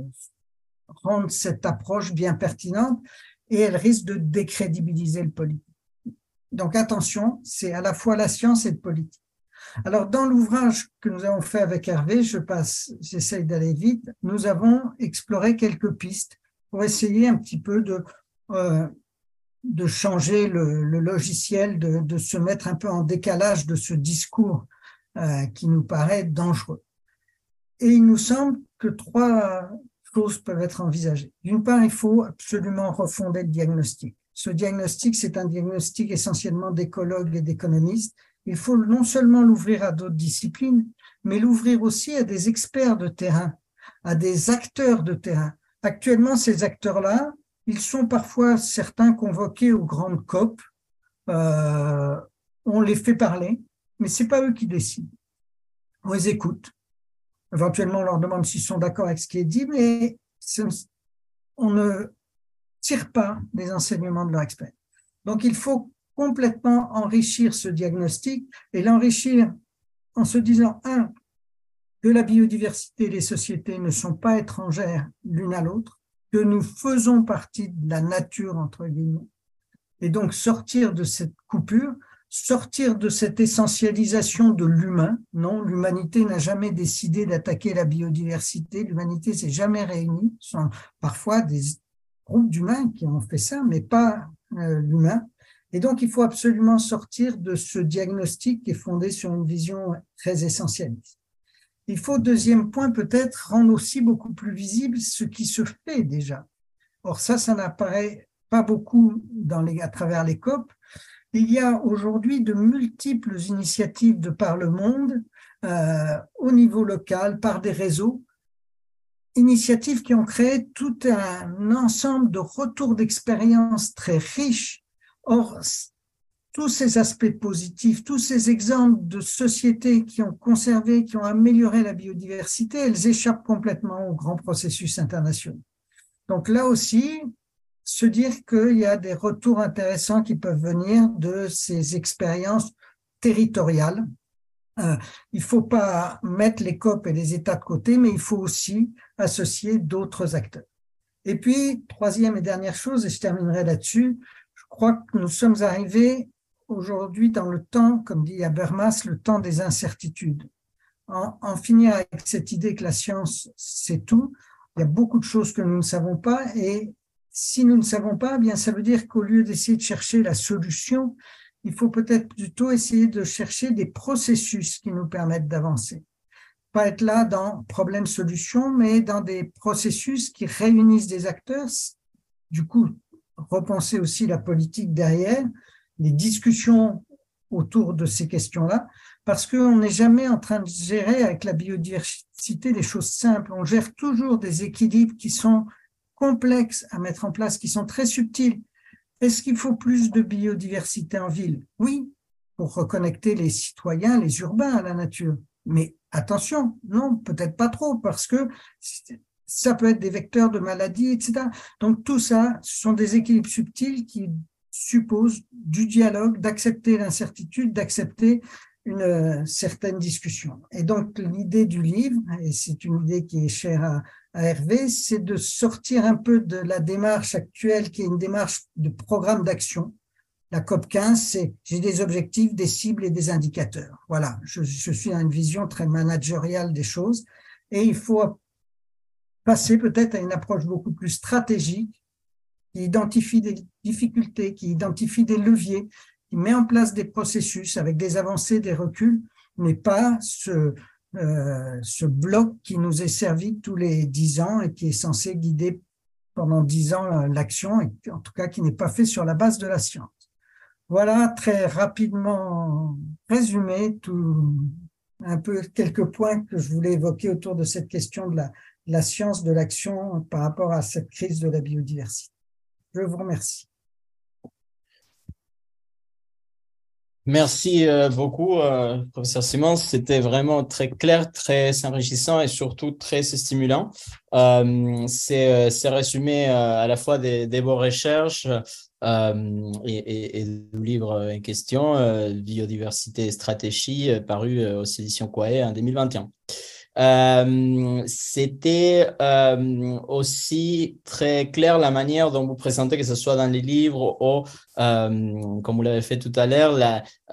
rende cette approche bien pertinente et elle risque de décrédibiliser le politique. Donc attention, c'est à la fois la science et le politique. Alors dans l'ouvrage que nous avons fait avec Hervé, je passe, j'essaye d'aller vite, nous avons exploré quelques pistes pour essayer un petit peu de euh, de changer le, logiciel, de, de, se mettre un peu en décalage de ce discours euh, qui nous paraît dangereux. Et il nous semble que trois choses peuvent être envisagées. D'une part, il faut absolument refonder le diagnostic. Ce diagnostic, c'est un diagnostic essentiellement d'écologues et d'économistes. Il faut non seulement l'ouvrir à d'autres disciplines, mais l'ouvrir aussi à des experts de terrain, à des acteurs de terrain. Actuellement, ces acteurs-là, ils sont parfois certains convoqués aux grandes COP. Euh, on les fait parler, mais c'est pas eux qui décident. On les écoute. Éventuellement, on leur demande s'ils sont d'accord avec ce qui est dit, mais on ne tire pas des enseignements de leur expert. Donc, il faut complètement enrichir ce diagnostic et l'enrichir en se disant, un, que la biodiversité et les sociétés ne sont pas étrangères l'une à l'autre, que nous faisons partie de la nature, entre guillemets, et donc sortir de cette coupure sortir de cette essentialisation de l'humain. Non, l'humanité n'a jamais décidé d'attaquer la biodiversité. L'humanité s'est jamais réunie. Ce sont parfois des groupes d'humains qui ont fait ça, mais pas euh, l'humain. Et donc, il faut absolument sortir de ce diagnostic qui est fondé sur une vision très essentialiste. Il faut, deuxième point, peut-être rendre aussi beaucoup plus visible ce qui se fait déjà. Or, ça, ça n'apparaît pas beaucoup à travers les COP, il y a aujourd'hui de multiples initiatives de par le monde, euh, au niveau local, par des réseaux, initiatives qui ont créé tout un ensemble de retours d'expérience très riches. Or, tous ces aspects positifs, tous ces exemples de sociétés qui ont conservé, qui ont amélioré la biodiversité, elles échappent complètement aux grands processus internationaux. Donc là aussi, se dire qu'il y a des retours intéressants qui peuvent venir de ces expériences territoriales. Euh, il ne faut pas mettre les COP et les États de côté, mais il faut aussi associer d'autres acteurs. Et puis, troisième et dernière chose, et je terminerai là-dessus, je crois que nous sommes arrivés aujourd'hui dans le temps, comme dit Habermas, le temps des incertitudes. En, en finir avec cette idée que la science, c'est tout, il y a beaucoup de choses que nous ne savons pas et si nous ne savons pas, eh bien ça veut dire qu'au lieu d'essayer de chercher la solution, il faut peut-être plutôt essayer de chercher des processus qui nous permettent d'avancer. Pas être là dans problème-solution, mais dans des processus qui réunissent des acteurs. Du coup, repenser aussi la politique derrière, les discussions autour de ces questions-là, parce qu'on n'est jamais en train de gérer avec la biodiversité des choses simples. On gère toujours des équilibres qui sont complexes à mettre en place, qui sont très subtils. Est-ce qu'il faut plus de biodiversité en ville? Oui, pour reconnecter les citoyens, les urbains à la nature. Mais attention, non, peut-être pas trop, parce que ça peut être des vecteurs de maladies, etc. Donc tout ça, ce sont des équilibres subtils qui supposent du dialogue, d'accepter l'incertitude, d'accepter une euh, certaine discussion. Et donc l'idée du livre, et c'est une idée qui est chère à, à Hervé, c'est de sortir un peu de la démarche actuelle qui est une démarche de programme d'action. La COP 15, c'est j'ai des objectifs, des cibles et des indicateurs. Voilà, je, suis à une vision très managériale des choses et il faut passer peut-être à une approche beaucoup plus stratégique qui identifie des difficultés, qui identifie des leviers, qui met en place des processus avec des avancées, des reculs, mais pas se ce bloc qui nous est servi tous les dix ans et qui est censé guider pendant dix ans l'action, et en tout cas qui n'est pas fait sur la base de la science. Voilà très rapidement résumé tout, un peu quelques points que je voulais évoquer autour de cette question de la, la science de l'action par rapport à cette crise de la biodiversité. Je vous remercie. Merci euh, beaucoup, euh, professeur Simon. C'était vraiment très clair, très enrichissant et surtout très stimulant. Euh, c'est résumé à la fois des, des vos recherches et, et, du livre en question, Biodiversité et stratégie, paru aux éditions Kouaé en 2021. Euh, c'était euh, aussi très clair la manière dont vous présentez, que ce soit dans les livres ou, euh, comme vous l'avez fait tout à l'heure,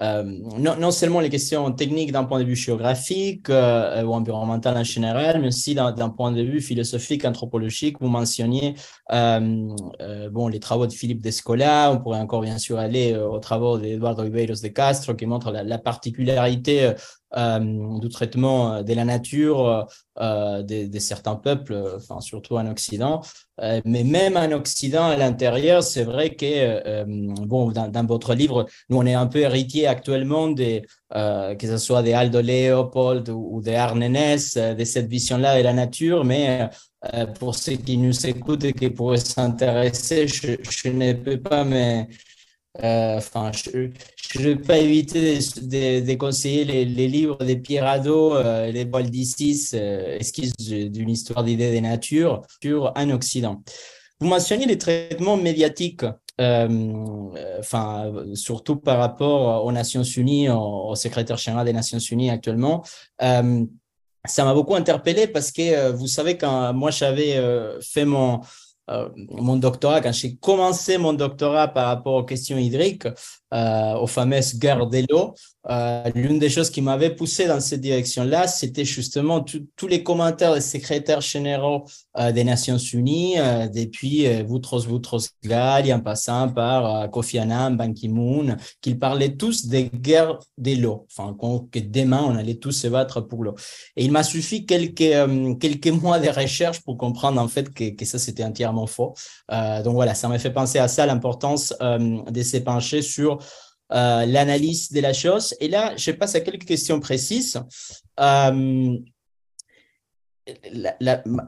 non, non, seulement les questions techniques d'un point de vue géographique ou environnemental en général, mais aussi d'un point de vue philosophique, anthropologique. Vous mentionniez bon, les travaux de Philippe Descola, on pourrait encore bien sûr aller aux travaux d'Eduardo Ribeiros de Castro qui montrent la particularité euh, du traitement euh, de la nature euh, de, certains peuples, enfin, surtout en Occident. mais même en Occident, à l'intérieur, c'est vrai que, bon, dans, votre livre, nous, on est un peu héritier actuellement des, que ce soit des Aldo Leopold ou, des Arnenès, de cette vision-là de la nature, mais pour ceux qui nous écoutent et qui pourraient s'intéresser, je, ne peux pas mais enfin, je, ne vais pas éviter de, conseiller les, livres de Pierre euh, les bols d'ici, euh, d'une histoire d'idées de nature sur un Occident. Vous mentionnez les traitements médiatiques, euh, enfin, surtout par rapport aux Nations Unies, au, secrétaire général des Nations Unies actuellement. ça m'a beaucoup interpellé parce que vous savez, quand moi j'avais fait mon, mon doctorat, quand j'ai commencé mon doctorat par rapport aux questions hydriques, euh, aux fameuses guerres de l'eau, euh, l'une des choses qui m'avait poussé dans cette direction-là, c'était justement tous les commentaires des secrétaires généraux euh, des Nations Unies, depuis Boutros Boutros Ghali, en passant par Kofi Annan, Ban Ki-moon, qu'ils parlaient tous des guerres de l'eau, enfin que demain on allait tous se battre pour l'eau. Et il m'a suffi quelques quelques mois de recherche pour comprendre en fait que, que ça c'était entièrement faux. donc voilà, ça m'a fait penser à ça, l'importance de se pencher sur euh, l'analyse de la chose. Et là, je passe à quelques questions précises. Euh,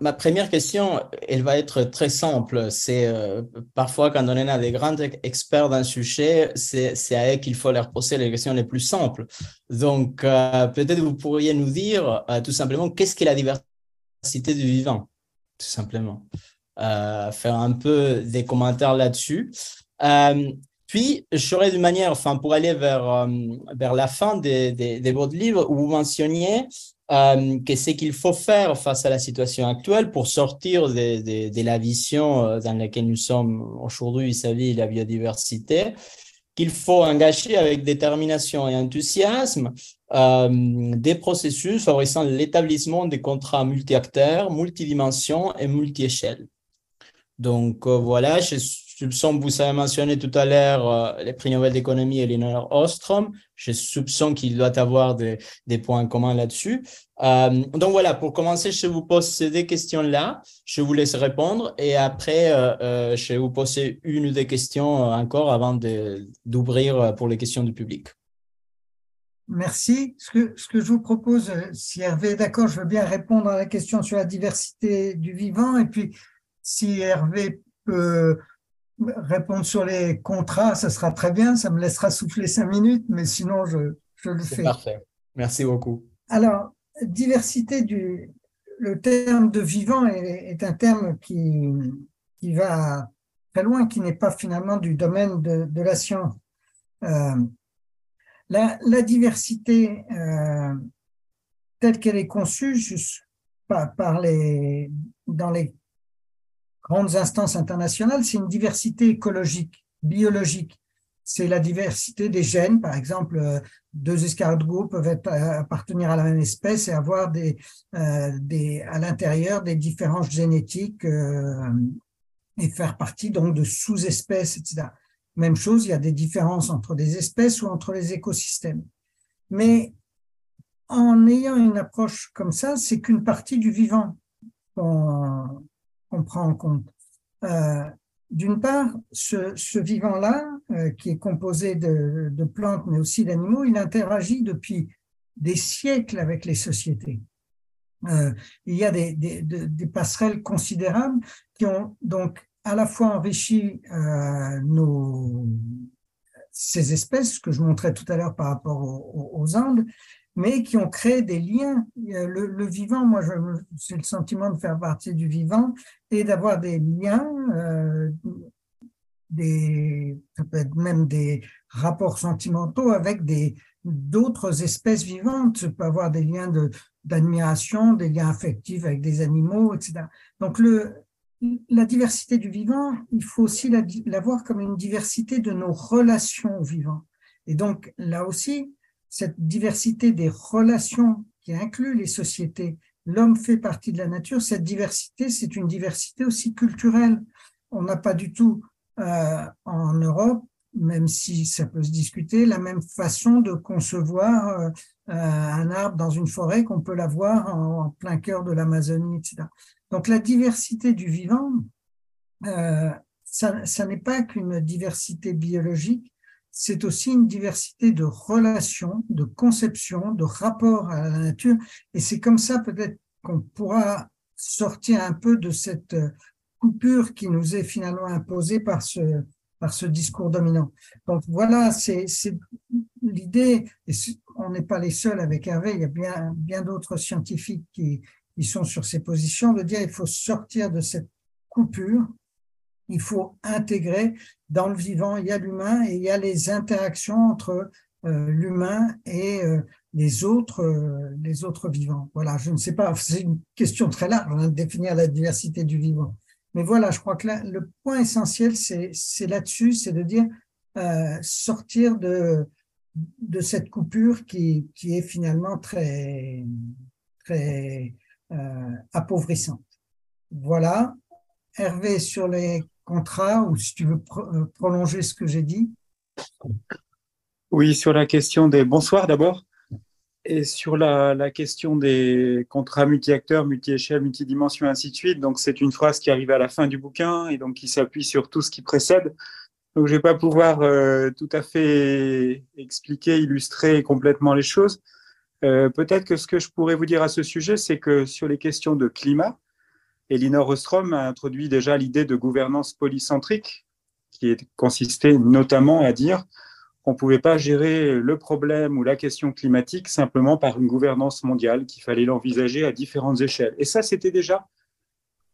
ma première question, elle va être très simple. C'est euh, parfois quand on a des grands experts d'un sujet, c'est à eux qu'il faut leur poser les questions les plus simples. Donc, peut-être vous pourriez nous dire tout simplement qu'est-ce qu'est la diversité du vivant, tout simplement. faire un peu des commentaires là-dessus. Puis, je serais d'une manière, enfin, pour aller vers, euh, vers la fin de, de, votre livre, où vous mentionniez euh, que ce qu'il faut faire face à la situation actuelle pour sortir de, de la vision euh, dans laquelle nous sommes aujourd'hui vis-à-vis de la biodiversité, qu'il faut engager avec détermination et enthousiasme des processus favorisant l'établissement des contrats multi-acteurs, multidimensions et multi-échelles. Donc voilà, je soupçonne, vous avez mentionné tout à l'heure euh, les prix Nobel d'économie et Elinor Ostrom. Je soupçonne qu'il doit avoir des, points communs là-dessus. Euh, donc voilà, pour commencer, je vous pose ces deux questions-là. Je vous laisse répondre et après, euh je vais vous poser une ou deux questions encore avant d'ouvrir pour les questions du public. Merci. Ce que, ce que je vous propose, si Hervé est d'accord, je veux bien répondre à la question sur la diversité du vivant. Et puis, si Hervé peut répondre sur les contrats, ça sera très bien, ça me laissera souffler cinq minutes, mais sinon, je, je le fais. Parfait. Merci beaucoup. Alors, diversité du. Le terme de vivant est, un terme qui, qui va très loin, qui n'est pas finalement du domaine de, de la science. Euh, la, la, diversité euh, telle qu'elle est conçue juste par, par les, dans les grandes instances internationales, c'est une diversité écologique, biologique. C'est la diversité des gènes, par exemple, euh, deux escargots peuvent euh, appartenir à la même espèce et avoir euh, à l'intérieur des différences génétiques et faire partie donc de sous-espèces, etc. Même chose, il y a des différences entre des espèces ou entre les écosystèmes. Mais en ayant une approche comme ça, c'est qu'une partie du vivant prend en compte. Euh, d'une part, ce, vivant-là, euh, qui est composé de, plantes, mais aussi d'animaux, il interagit depuis des siècles avec les sociétés. Euh, il y a des, passerelles considérables qui ont donc à la fois enrichi nos, ces espèces que je montrais tout à l'heure par rapport aux, Andes, mais qui ont créé des liens. Le, le vivant, moi, j'ai le sentiment de faire partie du vivant et d'avoir des liens, euh, des, peut être même des rapports sentimentaux avec des d'autres espèces vivantes. Je peux avoir des liens de d'admiration, des liens affectifs avec des animaux, etc. Donc le la diversité du vivant, il faut aussi la, voir comme une diversité de nos relations au vivant. Et donc là aussi, cette diversité des relations qui inclut les sociétés, l'homme fait partie de la nature, cette diversité, c'est une diversité aussi culturelle. On n'a pas du tout euh, en Europe, même si ça peut se discuter, la même façon de concevoir euh, euh, un arbre dans une forêt qu'on peut l'avoir en, en plein cœur de l'Amazonie, etc. Donc la diversité du vivant, euh, ça, ça n'est pas qu'une diversité biologique, c'est aussi une diversité de relations, de conceptions, de rapports à la nature. Et c'est comme ça peut-être qu'on pourra sortir un peu de cette coupure qui nous est finalement imposée par ce, par ce discours dominant. Donc voilà, c'est l'idée, et on n'est pas les seuls avec Hervé, il y a bien, bien d'autres scientifiques qui, qui sont sur ces positions, de dire il faut sortir de cette coupure, il faut intégrer dans le vivant, il y a l'humain et il y a les interactions entre euh, l'humain et euh, les autres euh, les autres vivants. Voilà, je ne sais pas, c'est une question très large hein, de définir la diversité du vivant. Mais voilà, je crois que le point essentiel, c'est là-dessus, c'est de dire sortir de, de cette coupure qui, qui est finalement très, très appauvrissante. Voilà. Hervé, sur les contrats, ou si tu veux euh, prolonger ce que j'ai dit? Oui, sur la question des. Bonsoir d'abord. Et sur la, la, question des contrats multi-acteurs, multi-échelles, multidimensions, ainsi de suite. Donc, c'est une phrase qui arrive à la fin du bouquin et donc qui s'appuie sur tout ce qui précède. Donc, je ne vais pas pouvoir euh, tout à fait expliquer, illustrer complètement les choses. Euh, peut-être que ce que je pourrais vous dire à ce sujet, c'est que sur les questions de climat, Elinor Ostrom a introduit déjà l'idée de gouvernance polycentrique, qui consistait notamment à dire qu'on ne pouvait pas gérer le problème ou la question climatique simplement par une gouvernance mondiale, qu'il fallait l'envisager à différentes échelles. Et ça, c'était déjà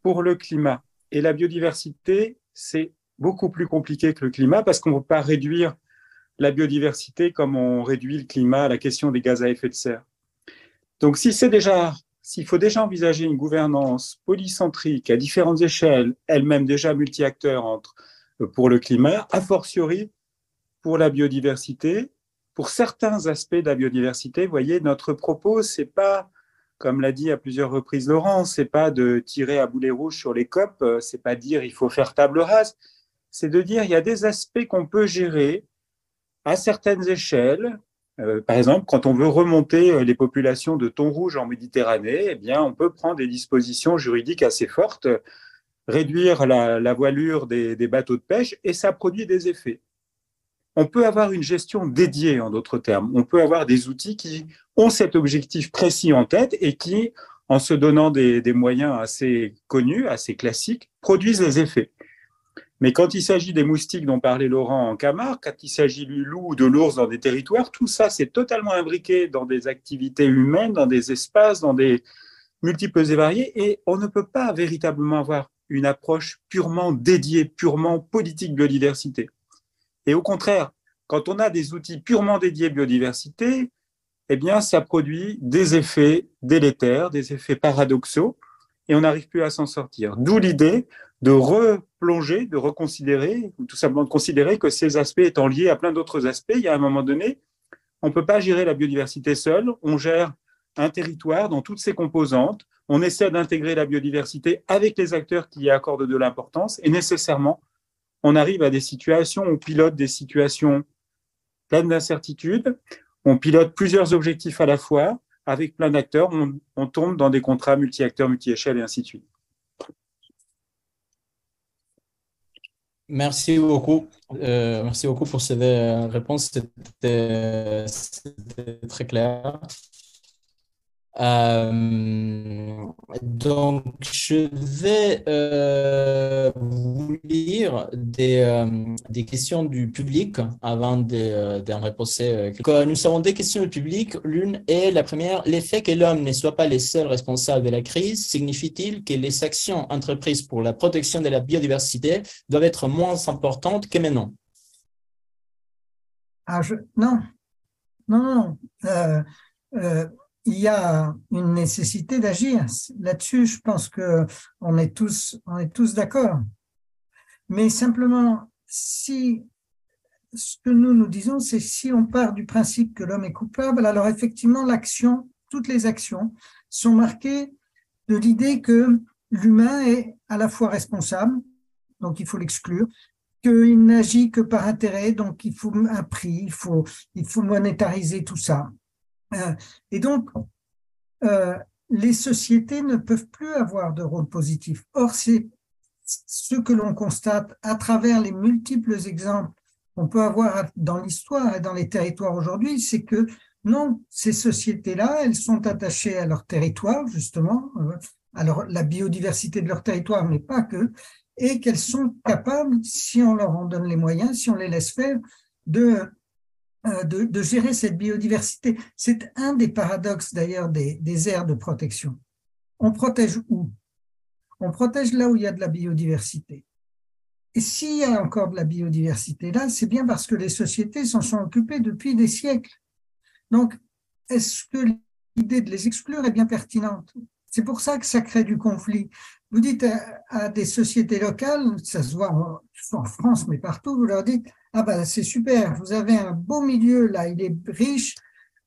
pour le climat. Et la biodiversité, c'est beaucoup plus compliqué que le climat parce qu'on ne peut pas réduire la biodiversité comme on réduit le climat à la question des gaz à effet de serre. Donc, si c'est déjà, s'il faut déjà envisager une gouvernance polycentrique à différentes échelles, elle-même déjà multi-acteurs entre, euh, pour le climat, a fortiori pour la biodiversité, pour certains aspects de la biodiversité, voyez, notre propos, c'est pas, comme l'a dit à plusieurs reprises Laurent, c'est pas de tirer à boulet rouge sur les COP, euh, c'est pas dire il faut faire table rase, c'est de dire il y a des aspects qu'on peut gérer à certaines échelles, euh, par exemple, quand on veut remonter euh, les populations de thon rouge en Méditerranée, eh bien, on peut prendre des dispositions juridiques assez fortes, réduire la, voilure des, bateaux de pêche, et ça produit des effets. On peut avoir une gestion dédiée, en d'autres termes. On peut avoir des outils qui ont cet objectif précis en tête et qui, en se donnant des moyens assez connus, assez classiques, produisent les effets. Mais quand il s'agit des moustiques dont parlait Laurent en Camargue, quand il s'agit du loup ou de l'ours dans des territoires, tout ça, c'est totalement imbriqué dans des activités humaines, dans des espaces, dans des multiples et variés, et on ne peut pas véritablement avoir une approche purement dédiée, purement politique biodiversité. Et au contraire, quand on a des outils purement dédiés biodiversité, eh bien, ça produit des effets délétères, des effets paradoxaux, et on n'arrive plus à s'en sortir. D'où l'idée de de reconsidérer, ou tout simplement de considérer que ces aspects étant liés à plein d'autres aspects, il y a un moment donné, on ne peut pas gérer la biodiversité seul, on gère un territoire dans toutes ses composantes, on essaie d'intégrer la biodiversité avec les acteurs qui y accordent de l'importance, et nécessairement, on arrive à des situations, on pilote des situations pleines d'incertitudes, on pilote plusieurs objectifs à la fois, avec plein d'acteurs, on, tombe dans des contrats multi-acteurs, multi-échelles et ainsi de suite. Merci beaucoup. Euh, merci beaucoup pour ces réponses. C'était très clair. Euh, donc, je vais euh, vous lire des, euh, des, questions du public avant d'en de, reposer. Nous avons deux questions du public. L'une est la première. L'effet que l'homme ne soit pas les seuls responsables de la crise signifie-t-il que les actions entreprises pour la protection de la biodiversité doivent être moins importantes que maintenant? Ah. Non, non, non il y a une nécessité d'agir. Là-dessus, je pense que on est tous, on est tous d'accord. Mais simplement, si ce que nous nous disons, c'est si on part du principe que l'homme est coupable, alors effectivement, l'action, toutes les actions sont marquées de l'idée que l'humain est à la fois responsable, donc il faut l'exclure, qu'il n'agit que par intérêt, donc il faut un prix, il faut, il faut monétariser tout ça. Euh, et donc, euh, les sociétés ne peuvent plus avoir de rôle positif. Or, c'est ce que l'on constate à travers les multiples exemples qu'on peut avoir dans l'histoire et dans les territoires aujourd'hui, c'est que non, ces sociétés-là, elles sont attachées à leur territoire, justement, euh, alors la biodiversité de leur territoire, mais pas que, et qu'elles sont capables, si on leur en donne les moyens, si on les laisse faire, de euh, de, gérer cette biodiversité. C'est un des paradoxes d'ailleurs des, des aires de protection. On protège où? On protège là où il y a de la biodiversité. Et s'il y a encore de la biodiversité là, c'est bien parce que les sociétés s'en sont occupées depuis des siècles. Donc, est-ce que l'idée de les exclure est bien pertinente? C'est pour ça que ça crée du conflit. Vous dites à, des sociétés locales, ça se voit en France, mais partout, vous leur dites, ah ben c'est super, vous avez un beau milieu là, il est riche,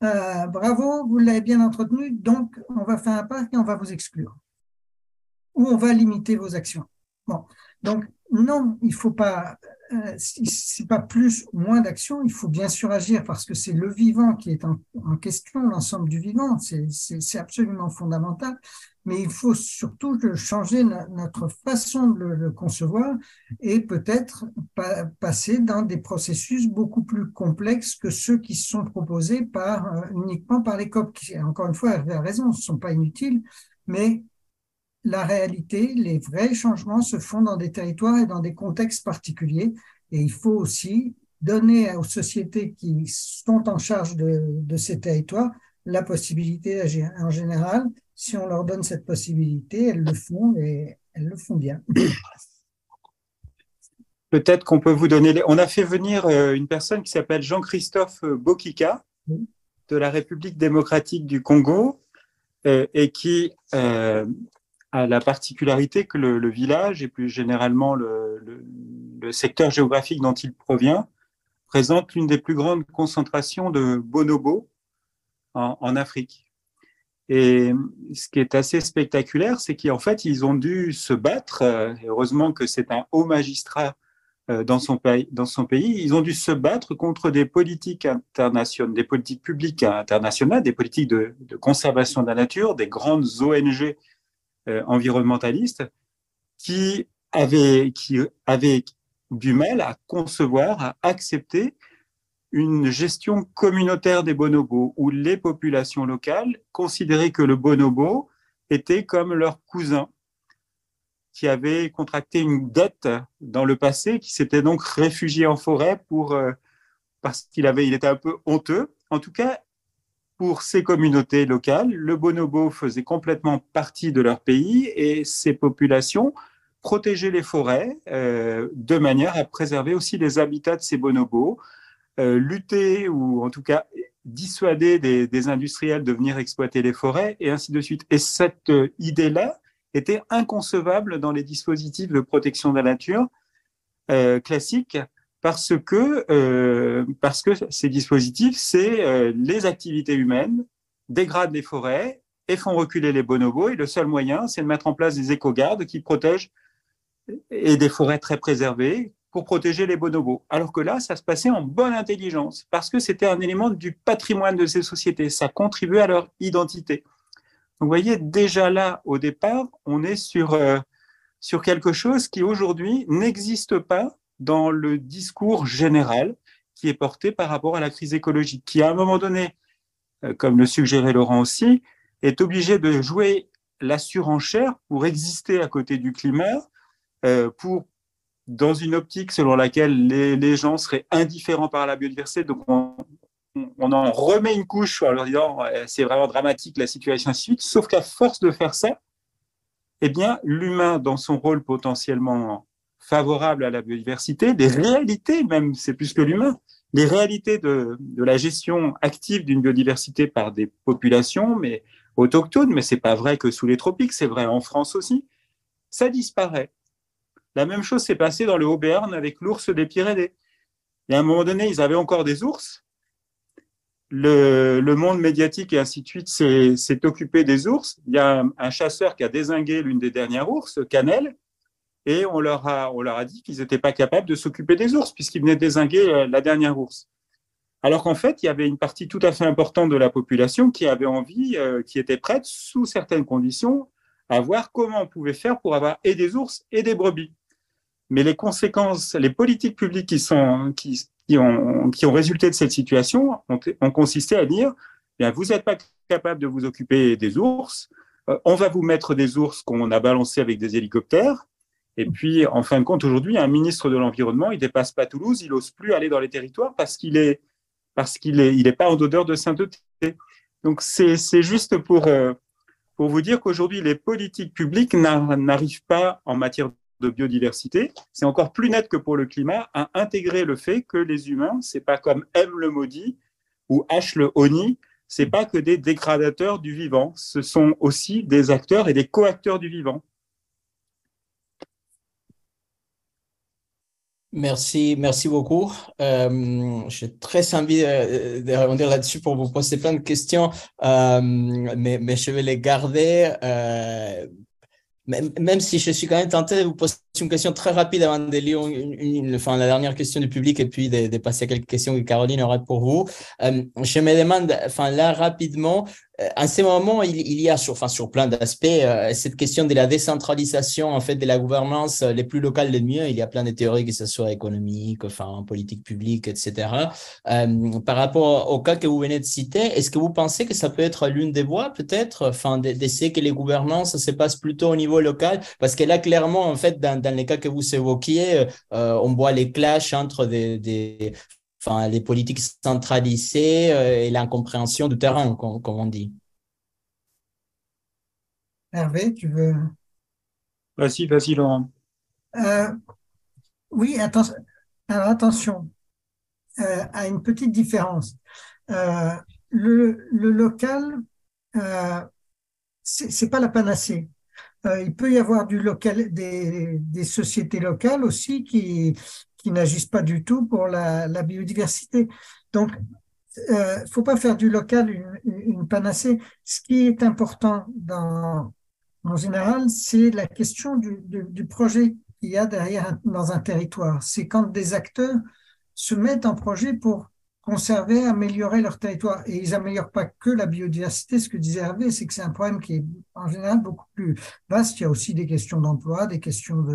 euh, bravo, vous l'avez bien entretenu, donc on va faire un parc et on va vous exclure. Ou on va limiter vos actions. Bon, donc non, il faut pas, euh, c'est pas plus ou moins d'action, il faut bien sûr agir parce que c'est le vivant qui est en, question, l'ensemble du vivant, c'est absolument fondamental. Mais il faut surtout changer notre façon de le, concevoir et peut-être passer dans des processus beaucoup plus complexes que ceux qui sont proposés euh, uniquement par les COP, qui, encore une fois, avez raison, ne sont pas inutiles, mais la réalité, les vrais changements se font dans des territoires et dans des contextes particuliers. Et il faut aussi donner aux sociétés qui sont en charge de, de ces territoires la possibilité d'agir. En général, si on leur donne cette possibilité, elles le font et elles le font bien. Peut-être qu'on peut vous donner. On a fait venir euh, une personne qui s'appelle Jean-Christophe Bokika de la République démocratique du Congo euh, et qui euh, a la particularité que le, village et plus généralement le, secteur géographique dont il provient présente l'une des plus grandes concentrations de bonobos en Afrique. Et ce qui est assez spectaculaire, c'est qu'en fait, ils ont dû se battre. Euh, heureusement que c'est un haut magistrat euh, dans son, pays, dans son pays. Ils ont dû se battre contre des politiques internationales, des politiques publiques internationales, des politiques de, conservation de la nature, des grandes ONG environnementalistes qui avaient, qui avaient du mal à concevoir, à accepter une gestion communautaire des bonobos où les populations locales considéraient que le bonobo était comme leur cousin qui avait contracté une dette dans le passé, qui s'était donc réfugié en forêt pour, euh, parce qu'il avait, il était un peu honteux. En tout cas, pour ces communautés locales, le bonobo faisait complètement partie de leur pays et ces populations protégeaient les forêts euh, de manière à préserver aussi les habitats de ces bonobos, euh, lutter ou en tout cas dissuader des, industriels de venir exploiter les forêts et ainsi de suite. Et cette euh, idée-là était inconcevable dans les dispositifs de protection de la nature euh, classiques parce que, parce que ces dispositifs, c'est les activités humaines dégradent les forêts et font reculer les bonobos. Et le seul moyen, c'est de mettre en place des éco-gardes qui protègent et des forêts très préservées pour protéger les bonobos. Alors que là, ça se passait en bonne intelligence, parce que c'était un élément du patrimoine de ces sociétés. Ça contribuait à leur identité. Vous voyez, déjà là, au départ, on est sur, euh, sur quelque chose qui aujourd'hui n'existe pas dans le discours général qui est porté par rapport à la crise écologique, qui à un moment donné, euh, comme le suggérait Laurent aussi, est obligé de jouer la surenchère pour exister à côté du climat, euh, pour dans une optique selon laquelle les, gens seraient indifférents par la biodiversité. Donc, on, en remet une couche en leur disant c'est vraiment dramatique la situation, ainsi de. Sauf qu'à force de faire ça, eh bien, l'humain, dans son rôle potentiellement favorable à la biodiversité, les réalités, même, c'est plus que l'humain, les réalités de, de la gestion active d'une biodiversité par des populations, mais autochtones, mais c'est pas vrai que sous les tropiques, c'est vrai en France aussi, ça disparaît. La même chose s'est passée dans le Haut-Béarn avec l'ours des Pyrénées. Et à un moment donné, ils avaient encore des ours. Le, le monde médiatique et ainsi de suite s'est occupé des ours. Il y a un, un chasseur qui a désingué l'une des dernières ours, Canel, et on leur a, on leur a dit qu'ils n'étaient pas capables de s'occuper des ours puisqu'ils venaient désinguer euh, la dernière ours. Alors qu'en fait, il y avait une partie tout à fait importante de la population qui avait envie, euh, qui était prête, sous certaines conditions, à voir comment on pouvait faire pour avoir et des ours et des brebis. Mais les conséquences, les politiques publiques qui, sont, qui, qui, ont, qui ont résulté de cette situation ont, consisté à dire vous n'êtes pas capable de vous occuper des ours, euh, on va vous mettre des ours qu'on a balancés avec des hélicoptères, et puis, en fin de compte, aujourd'hui, un ministre de l'Environnement, il dépasse pas Toulouse, il n'ose plus aller dans les territoires parce qu'il est, parce qu'il est, il pas en odeur de sainteté. Donc, c'est, c'est juste pour, euh, pour vous dire qu'aujourd'hui, les politiques publiques n'arrivent pas en matière de biodiversité. C'est encore plus net que pour le climat à intégrer le fait que les humains, c'est pas comme M le maudit ou H le honni, c'est pas que des dégradateurs du vivant, ce sont aussi des acteurs et des coacteurs du vivant. Merci, merci beaucoup. Euh, J'ai très envie de, de rebondir là-dessus pour vous poser plein de questions, euh, mais, je vais les garder. Euh, même, même si je suis quand même tenté de vous poser une question très rapide avant de lire une, une, la dernière question du public et puis de, passer à quelques questions que Caroline aurait pour vous. Euh, je me demande, enfin là rapidement, en ce moment, il, y a sur, enfin, sur plein d'aspects euh, cette question de la décentralisation en fait de la gouvernance les plus locales le mieux. Il y a plein de théories que ce soit économique, enfin politique publique, etc. Euh, par rapport au cas que vous venez de citer, est-ce que vous pensez que ça peut être l'une des voies peut-être, enfin d'essayer que les gouvernances se passent plutôt au niveau local, parce que là clairement en fait dans les cas que vous évoquiez, euh, on voit les clashs entre des, des enfin, les politiques centralisées euh, et l'incompréhension du terrain, comme, comme, on dit. Hervé, tu veux? Vas-y, vas-y, Laurent. Euh, oui, attention, alors attention euh, à une petite différence. Euh, le, le, local, euh, c'est pas la panacée. Il peut y avoir du local, des, sociétés locales aussi qui, qui n'agissent pas du tout pour la, biodiversité. Donc, euh, faut pas faire du local une, panacée. Ce qui est important dans, en général, c'est la question du, du projet qu'il y a derrière dans un territoire. C'est quand des acteurs se mettent en projet pour conserver, améliorer leur territoire. Et ils améliorent pas que la biodiversité. Ce que disait Hervé, c'est que c'est un problème qui est en général beaucoup plus vaste. Il y a aussi des questions d'emploi, des questions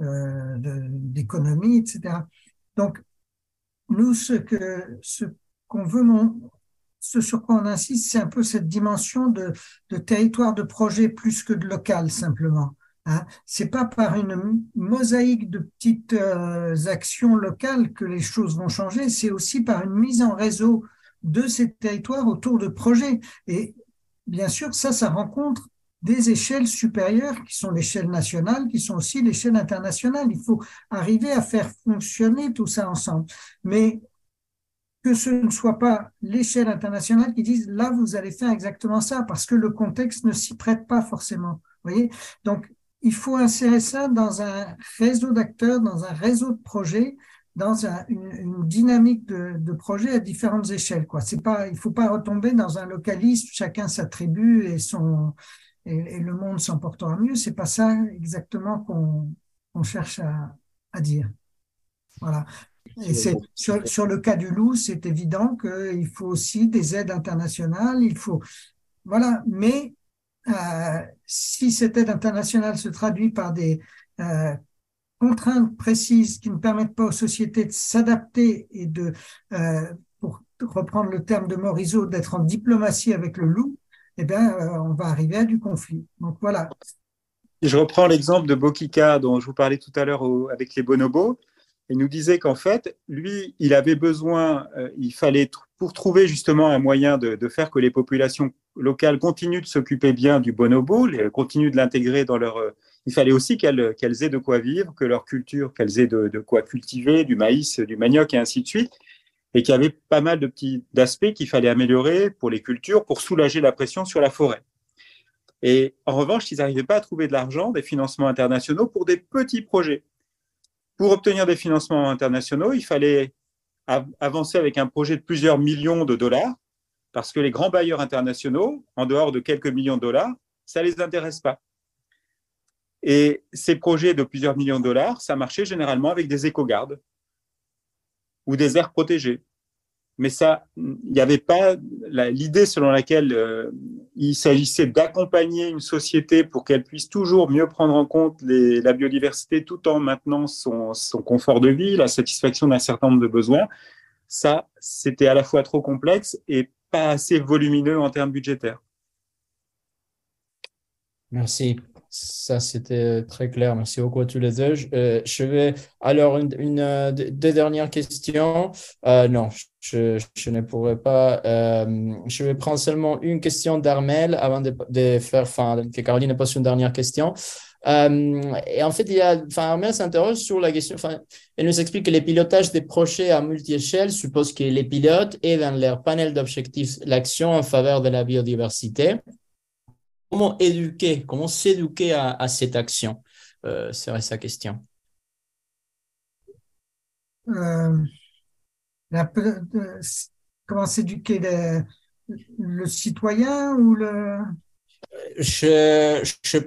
euh, d'économie, etc. Donc, nous, ce que ce qu'on veut, ce sur quoi on insiste, c'est un peu cette dimension de, territoire de projet plus que de local simplement. Hein. C'est pas par une mosaïque de petites euh, actions locales que les choses vont changer, c'est aussi par une mise en réseau de ces territoires autour de projets. Et bien sûr, ça, ça rencontre des échelles supérieures qui sont l'échelle nationale, qui sont aussi l'échelle internationale. Il faut arriver à faire fonctionner tout ça ensemble. Mais que ce ne soit pas l'échelle internationale qui dise là, vous allez faire exactement ça, parce que le contexte ne s'y prête pas forcément. Vous voyez? Donc, il faut insérer ça dans un réseau d'acteurs, dans un réseau de projets, dans un, une, une, dynamique de, de projet à différentes échelles. Quoi. C'est pas, il faut pas retomber dans un localisme, chacun sa tribu et son, et, et le monde s'en portera mieux. C'est pas ça exactement qu'on qu cherche à, à, dire. Voilà. Et c'est sur, sur, le cas du loup, c'est évident qu'il faut aussi des aides internationales. Il faut, voilà. Mais euh, si cette aide internationale se traduit par des euh, contraintes précises qui ne permettent pas aux sociétés de s'adapter et de, euh, pour reprendre le terme de Morisot, d'être en diplomatie avec le loup, eh bien, euh, on va arriver à du conflit. Donc voilà. Je reprends l'exemple de Bokika dont je vous parlais tout à l'heure avec les bonobos. Il nous disait qu'en fait, lui, il avait besoin, il fallait, pour trouver justement un moyen de, de, faire que les populations locales continuent de s'occuper bien du bonobo, continuent de l'intégrer dans leur, il fallait aussi qu'elles aient de quoi vivre, que leur culture, qu'elles aient de, quoi cultiver, du maïs, du manioc et ainsi de suite, et qu'il y avait pas mal de petits aspects qu'il fallait améliorer pour les cultures, pour soulager la pression sur la forêt. Et en revanche, ils n'arrivaient pas à trouver de l'argent, des financements internationaux pour des petits projets. Pour obtenir des financements internationaux, il fallait avancer avec un projet de plusieurs millions de dollars, parce que les grands bailleurs internationaux, en dehors de quelques millions de dollars, ça ne les intéresse pas. Et ces projets de plusieurs millions de dollars, ça marchait généralement avec des éco-gardes ou des aires protégées. Mais ça, il n'y avait pas l'idée selon laquelle euh, il s'agissait d'accompagner une société pour qu'elle puisse toujours mieux prendre en compte la biodiversité tout en maintenant son, son confort de vie, la satisfaction d'un certain nombre de besoins. Ça, c'était à la fois trop complexe et pas assez volumineux en termes budgétaires. Merci. Ça, c'était très clair. Merci beaucoup à tous les deux. Euh, je vais alors une, une euh, deux dernières questions. Euh, non, je, ne pourrais pas. Euh, je vais prendre seulement une question d'Armel avant de, faire, enfin, que Caroline pose une dernière question. Euh, et en fait, il y a, enfin, Armel s'interroge sur la question. Enfin, elle nous explique que les pilotages des projets à multi-échelle suppose que les pilotes aient dans leur panel d'objectifs l'action en faveur de la biodiversité comment éduquer, comment s'éduquer à, cette action euh, serait sa question. Euh, comment s'éduquer le, citoyen ou le je, je,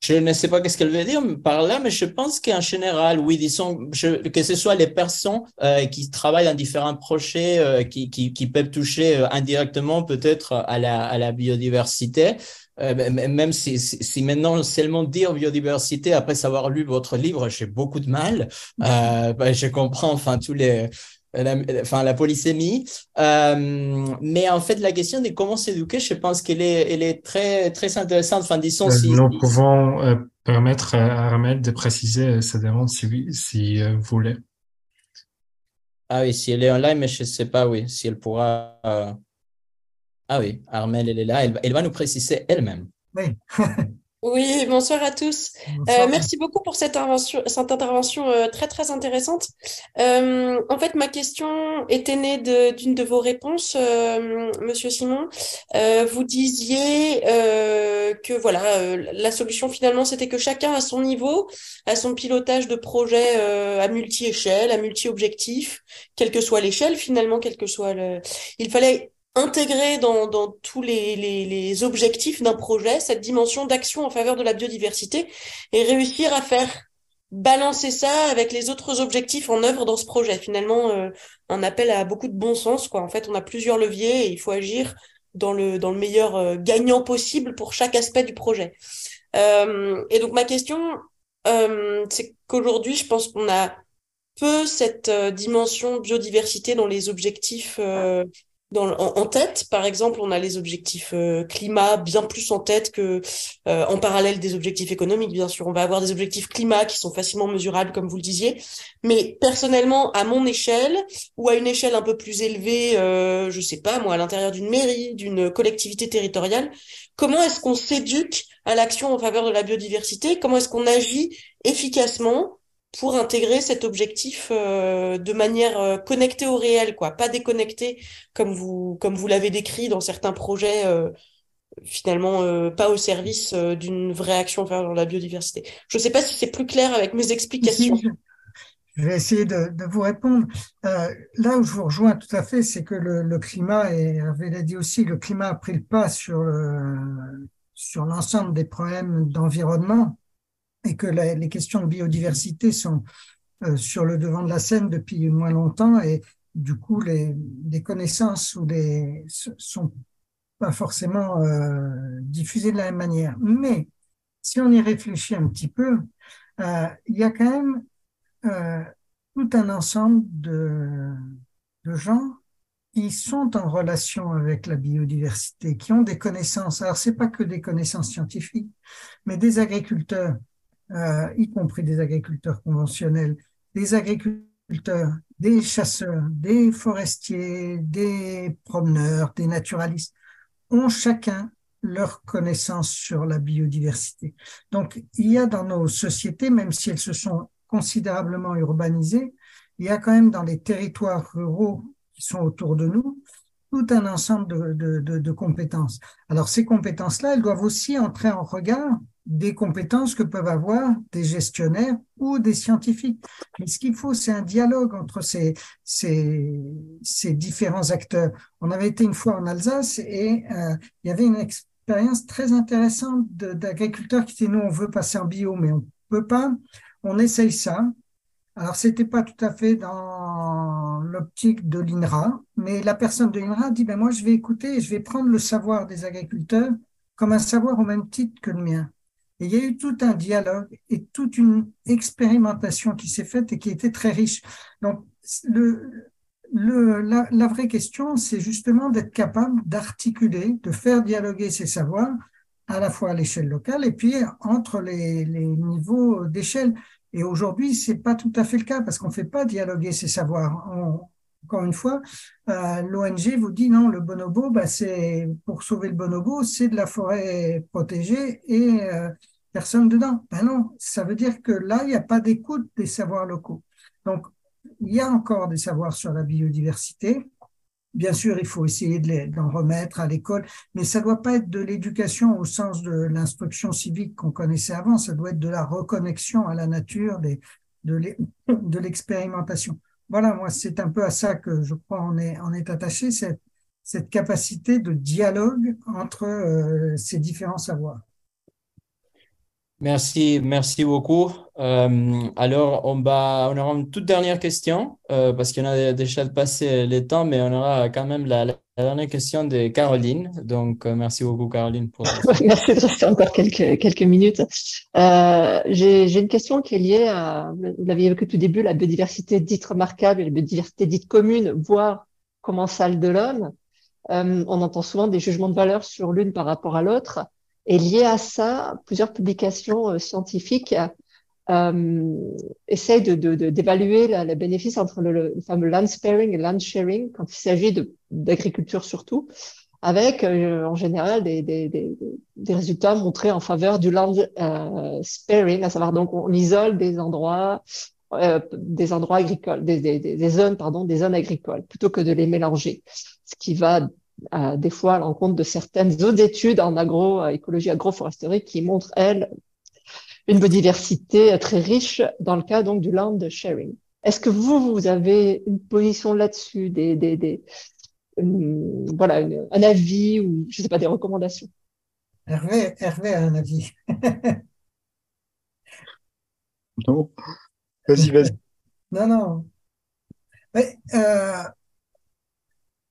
je, ne sais pas qu'est-ce qu'elle veut dire par là, mais je pense qu'en général, oui, disons, que ce soit les personnes euh, qui travaillent dans différents projets qui, qui, qui, peuvent toucher indirectement peut-être à la, à la biodiversité, euh, même si, si, maintenant seulement dire biodiversité après savoir lu votre livre, j'ai beaucoup de mal. Euh, ben, je comprends enfin tous les la, enfin la polysémie, euh, mais en fait la question de comment s'éduquer, je pense qu'elle est, elle est très très intéressante. Enfin disons euh, si nous pouvons euh, permettre à Armel de préciser sa demande si si vous voulez. Ah oui, si elle est en live, mais je sais pas, oui, si elle pourra. Ah oui, Armelle, elle est là. Elle, va nous préciser elle-même. Oui. oui, bonsoir à tous. Euh, merci beaucoup pour cette intervention, cette intervention euh, très très intéressante. Euh, en fait, ma question était née d'une de, vos réponses, Monsieur Simon. vous disiez que voilà, la solution finalement, c'était que chacun à son niveau, à son pilotage de projet à multi-échelle, à multi-objectif, quelle que soit l'échelle finalement, quel que soit le, il fallait intégrer dans, dans tous les, les, les objectifs d'un projet cette dimension d'action en faveur de la biodiversité et réussir à faire balancer ça avec les autres objectifs en œuvre dans ce projet. Finalement, euh, un appel à beaucoup de bon sens. Quoi. En fait, on a plusieurs leviers et il faut agir dans le, dans le meilleur euh, gagnant possible pour chaque aspect du projet. Euh, et donc ma question, euh, c'est qu'aujourd'hui, je pense qu'on a peu cette dimension biodiversité dans les objectifs en, tête. Par exemple, on a les objectifs euh, climat bien plus en tête que euh, en parallèle des objectifs économiques. Bien sûr, on va avoir des objectifs climat qui sont facilement mesurables, comme vous le disiez. Mais personnellement, à mon échelle ou à une échelle un peu plus élevée, euh, je sais pas moi, à l'intérieur d'une mairie, d'une collectivité territoriale, comment est-ce qu'on s'éduque à l'action en faveur de la biodiversité? Comment est-ce qu'on agit efficacement pour intégrer cet objectif euh, de manière euh, connectée au réel, quoi, pas déconnectée comme vous comme vous l'avez décrit dans certains projets, euh, finalement pas au service d'une vraie action vers la biodiversité. Je ne sais pas si c'est plus clair avec mes explications. Je vais essayer de, de vous répondre. là où je vous rejoins tout à fait, c'est que le, le, climat, et Hervé l'a dit aussi, le climat a pris le pas sur sur l'ensemble des problèmes d'environnement et que les questions de biodiversité sont, sur le devant de la scène depuis moins longtemps et du coup, les, les connaissances ou les sont pas forcément diffusées de la même manière. Mais si on y réfléchit un petit peu, il y a quand même tout un ensemble de, de gens qui sont en relation avec la biodiversité, qui ont des connaissances. Alors, c'est pas que des connaissances scientifiques, mais des agriculteurs, euh, y compris des agriculteurs conventionnels, des agriculteurs, des chasseurs, des forestiers, des promeneurs, des naturalistes, ont chacun leur connaissance sur la biodiversité. Donc, il y a dans nos sociétés, même si elles se sont considérablement urbanisées, il y a quand même dans les territoires ruraux qui sont autour de nous tout un ensemble de, de, de, compétences. Alors ces compétences-là, elles doivent aussi entrer en regard des compétences que peuvent avoir des gestionnaires ou des scientifiques. Mais ce qu'il faut, c'est un dialogue entre ces, ces, différents acteurs. On avait été une fois en Alsace et euh, il y avait une expérience très intéressante d'agriculteurs qui disaient, nous, on veut passer en bio, mais on peut pas. On essaye ça. Alors, c'était pas tout à fait dans l'optique de l'INRA, mais la personne de l'INRA dit, ben moi, je vais écouter et je vais prendre le savoir des agriculteurs comme un savoir au même titre que le mien. Et il y a eu tout un dialogue et toute une expérimentation qui s'est faite et qui était très riche. Donc, le, le, la, vraie question, c'est justement d'être capable d'articuler, de faire dialoguer ces savoirs à la fois à l'échelle locale et puis entre les, les niveaux d'échelle. Et aujourd'hui, c'est pas tout à fait le cas parce qu'on fait pas dialoguer ces savoirs. encore une fois, euh, l'ONG vous dit non, le bonobo, bah, c'est pour sauver le bonobo, c'est de la forêt protégée et euh, personne dedans. Ben non, ça veut dire que là, il n'y a pas d'écoute des savoirs locaux. Donc, il y a encore des savoirs sur la biodiversité, Bien sûr, il faut essayer d'en remettre à l'école, mais ça ne doit pas être de l'éducation au sens de l'instruction civique qu'on connaissait avant, ça doit être de la reconnexion à la nature, de l'expérimentation. Voilà, moi, c'est un peu à ça que je crois on est, on attaché, cette, cette capacité de dialogue entre euh, ces différents savoirs. Merci, merci beaucoup. Euh, alors, on, va, on aura une toute dernière question, euh, parce qu'on a déjà passé le temps, mais on aura quand même la, dernière question de Caroline. Donc, euh, merci beaucoup, Caroline. Pour... merci de rester encore quelques, quelques minutes. J'ai une question qui est liée à, vous l'aviez évoqué tout début, la biodiversité dite remarquable et la biodiversité dite commune, voire commensale de l'homme. on entend souvent des jugements de valeur sur l'une par rapport à l'autre. Et lié à ça, plusieurs publications euh, scientifiques euh, essayent d'évaluer de, de, le bénéfice entre le, fameux land sparing et land sharing quand il s'agit d'agriculture surtout, avec euh, en général des, des, des, des, résultats montrés en faveur du land euh, sparing, à savoir donc on isole des endroits euh, des endroits agricoles, des, des, des, zones, pardon, des zones agricoles, plutôt que de les mélanger, ce qui va des fois à l'encontre de certaines autres études en agroécologie, agroforesterie qui montrent, elles, une biodiversité très riche dans le cas donc du land sharing. Est-ce que vous, vous avez une position là-dessus, des, des, des voilà, un avis ou je sais pas des recommandations? Hervé, Hervé a un avis. non, vas-y, vas-y. Non, non. Mais, euh,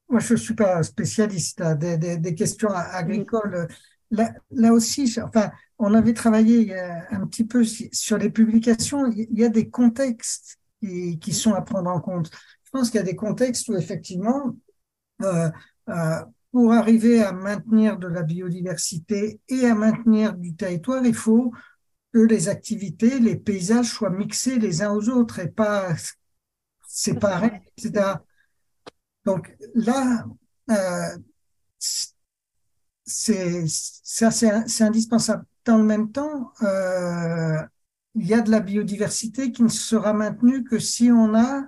moi, je ne suis pas spécialiste des, des, des, questions agricoles. Là, là, aussi, enfin, on avait travaillé un petit peu sur les publications. Il y a des contextes qui, qui sont à prendre en compte. Je pense qu'il y a des contextes où effectivement, euh, euh, pour arriver à maintenir de la biodiversité et à maintenir du territoire, il faut que les activités, les paysages soient mixés les uns aux autres et pas séparés, etc. Donc là, euh, c'est indispensable. Dans le même temps, euh, il y a de la biodiversité qui ne sera maintenue que si on a,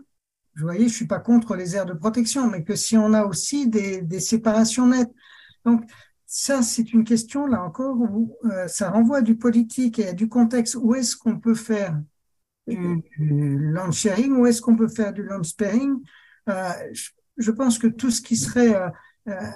vous voyez, je suis pas contre les aires de protection, mais que si on a aussi des, des séparations nettes. Donc ça, c'est une question là encore où euh, ça renvoie du politique et à du contexte. Où est-ce qu'on peut faire du, land sharing? Où est-ce qu'on peut faire du land sparing? Pense que tout ce qui serait euh, euh,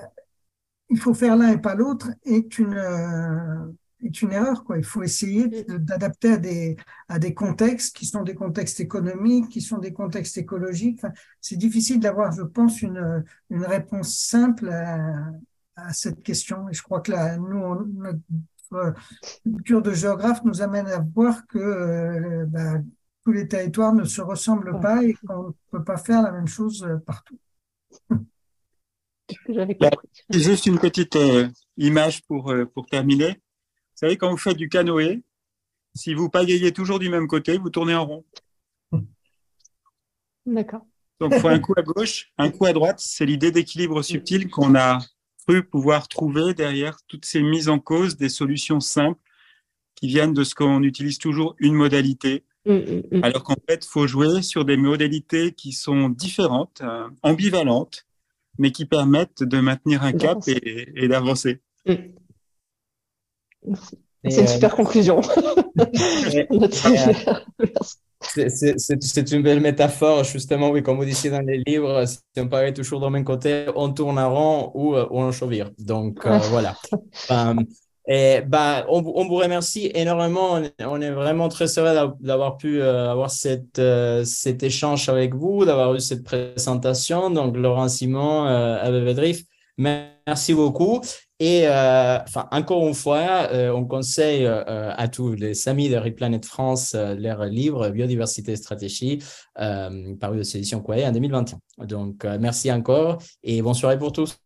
il faut faire l'un et pas l'autre est une euh, est une erreur. Quoi. Il faut essayer d'adapter à des, à des contextes qui sont des contextes économiques, qui sont des contextes écologiques. c'est difficile d'avoir, je pense, une, une réponse simple à, à, cette question. Et je crois que là, nous, notre culture de géographe nous amène à voir que euh, bah, tous les territoires ne se ressemblent pas et qu'on ne peut pas faire la même chose euh, partout. Juste une petite euh, image pour, euh, pour terminer. Vous savez, quand vous faites du canoë, si vous pagayez toujours du même côté, vous tournez en rond. D'accord. Donc, il faut un coup à gauche, un coup à droite. C'est l'idée d'équilibre subtil qu'on a cru pouvoir trouver derrière toutes ces mises en cause des solutions simples qui viennent de ce qu'on utilise toujours une modalité. Mm, mm, mm. Alors qu'en fait, il faut jouer sur des modalités qui sont différentes, euh, ambivalentes, mais qui permettent de maintenir un cap et, d'avancer. C'est une super conclusion. C'est une belle métaphore, justement, oui, comme vous disiez dans les livres, si on paraît toujours dans le même côté, on tourne en rond ou, euh, on chavire. Donc, euh, voilà. Et bah, on, on, vous remercie énormément. On est vraiment très heureux d'avoir pu euh, avoir cette, euh, cet échange avec vous, d'avoir eu cette présentation. Donc, Laurent Simon, euh, Abbé merci beaucoup. Et enfin, encore une fois, on conseille à tous les amis de Replanet France leur livre Biodiversité et stratégie, paru aux éditions Kouaï en 2021. Donc, merci encore et bonne soirée pour tous.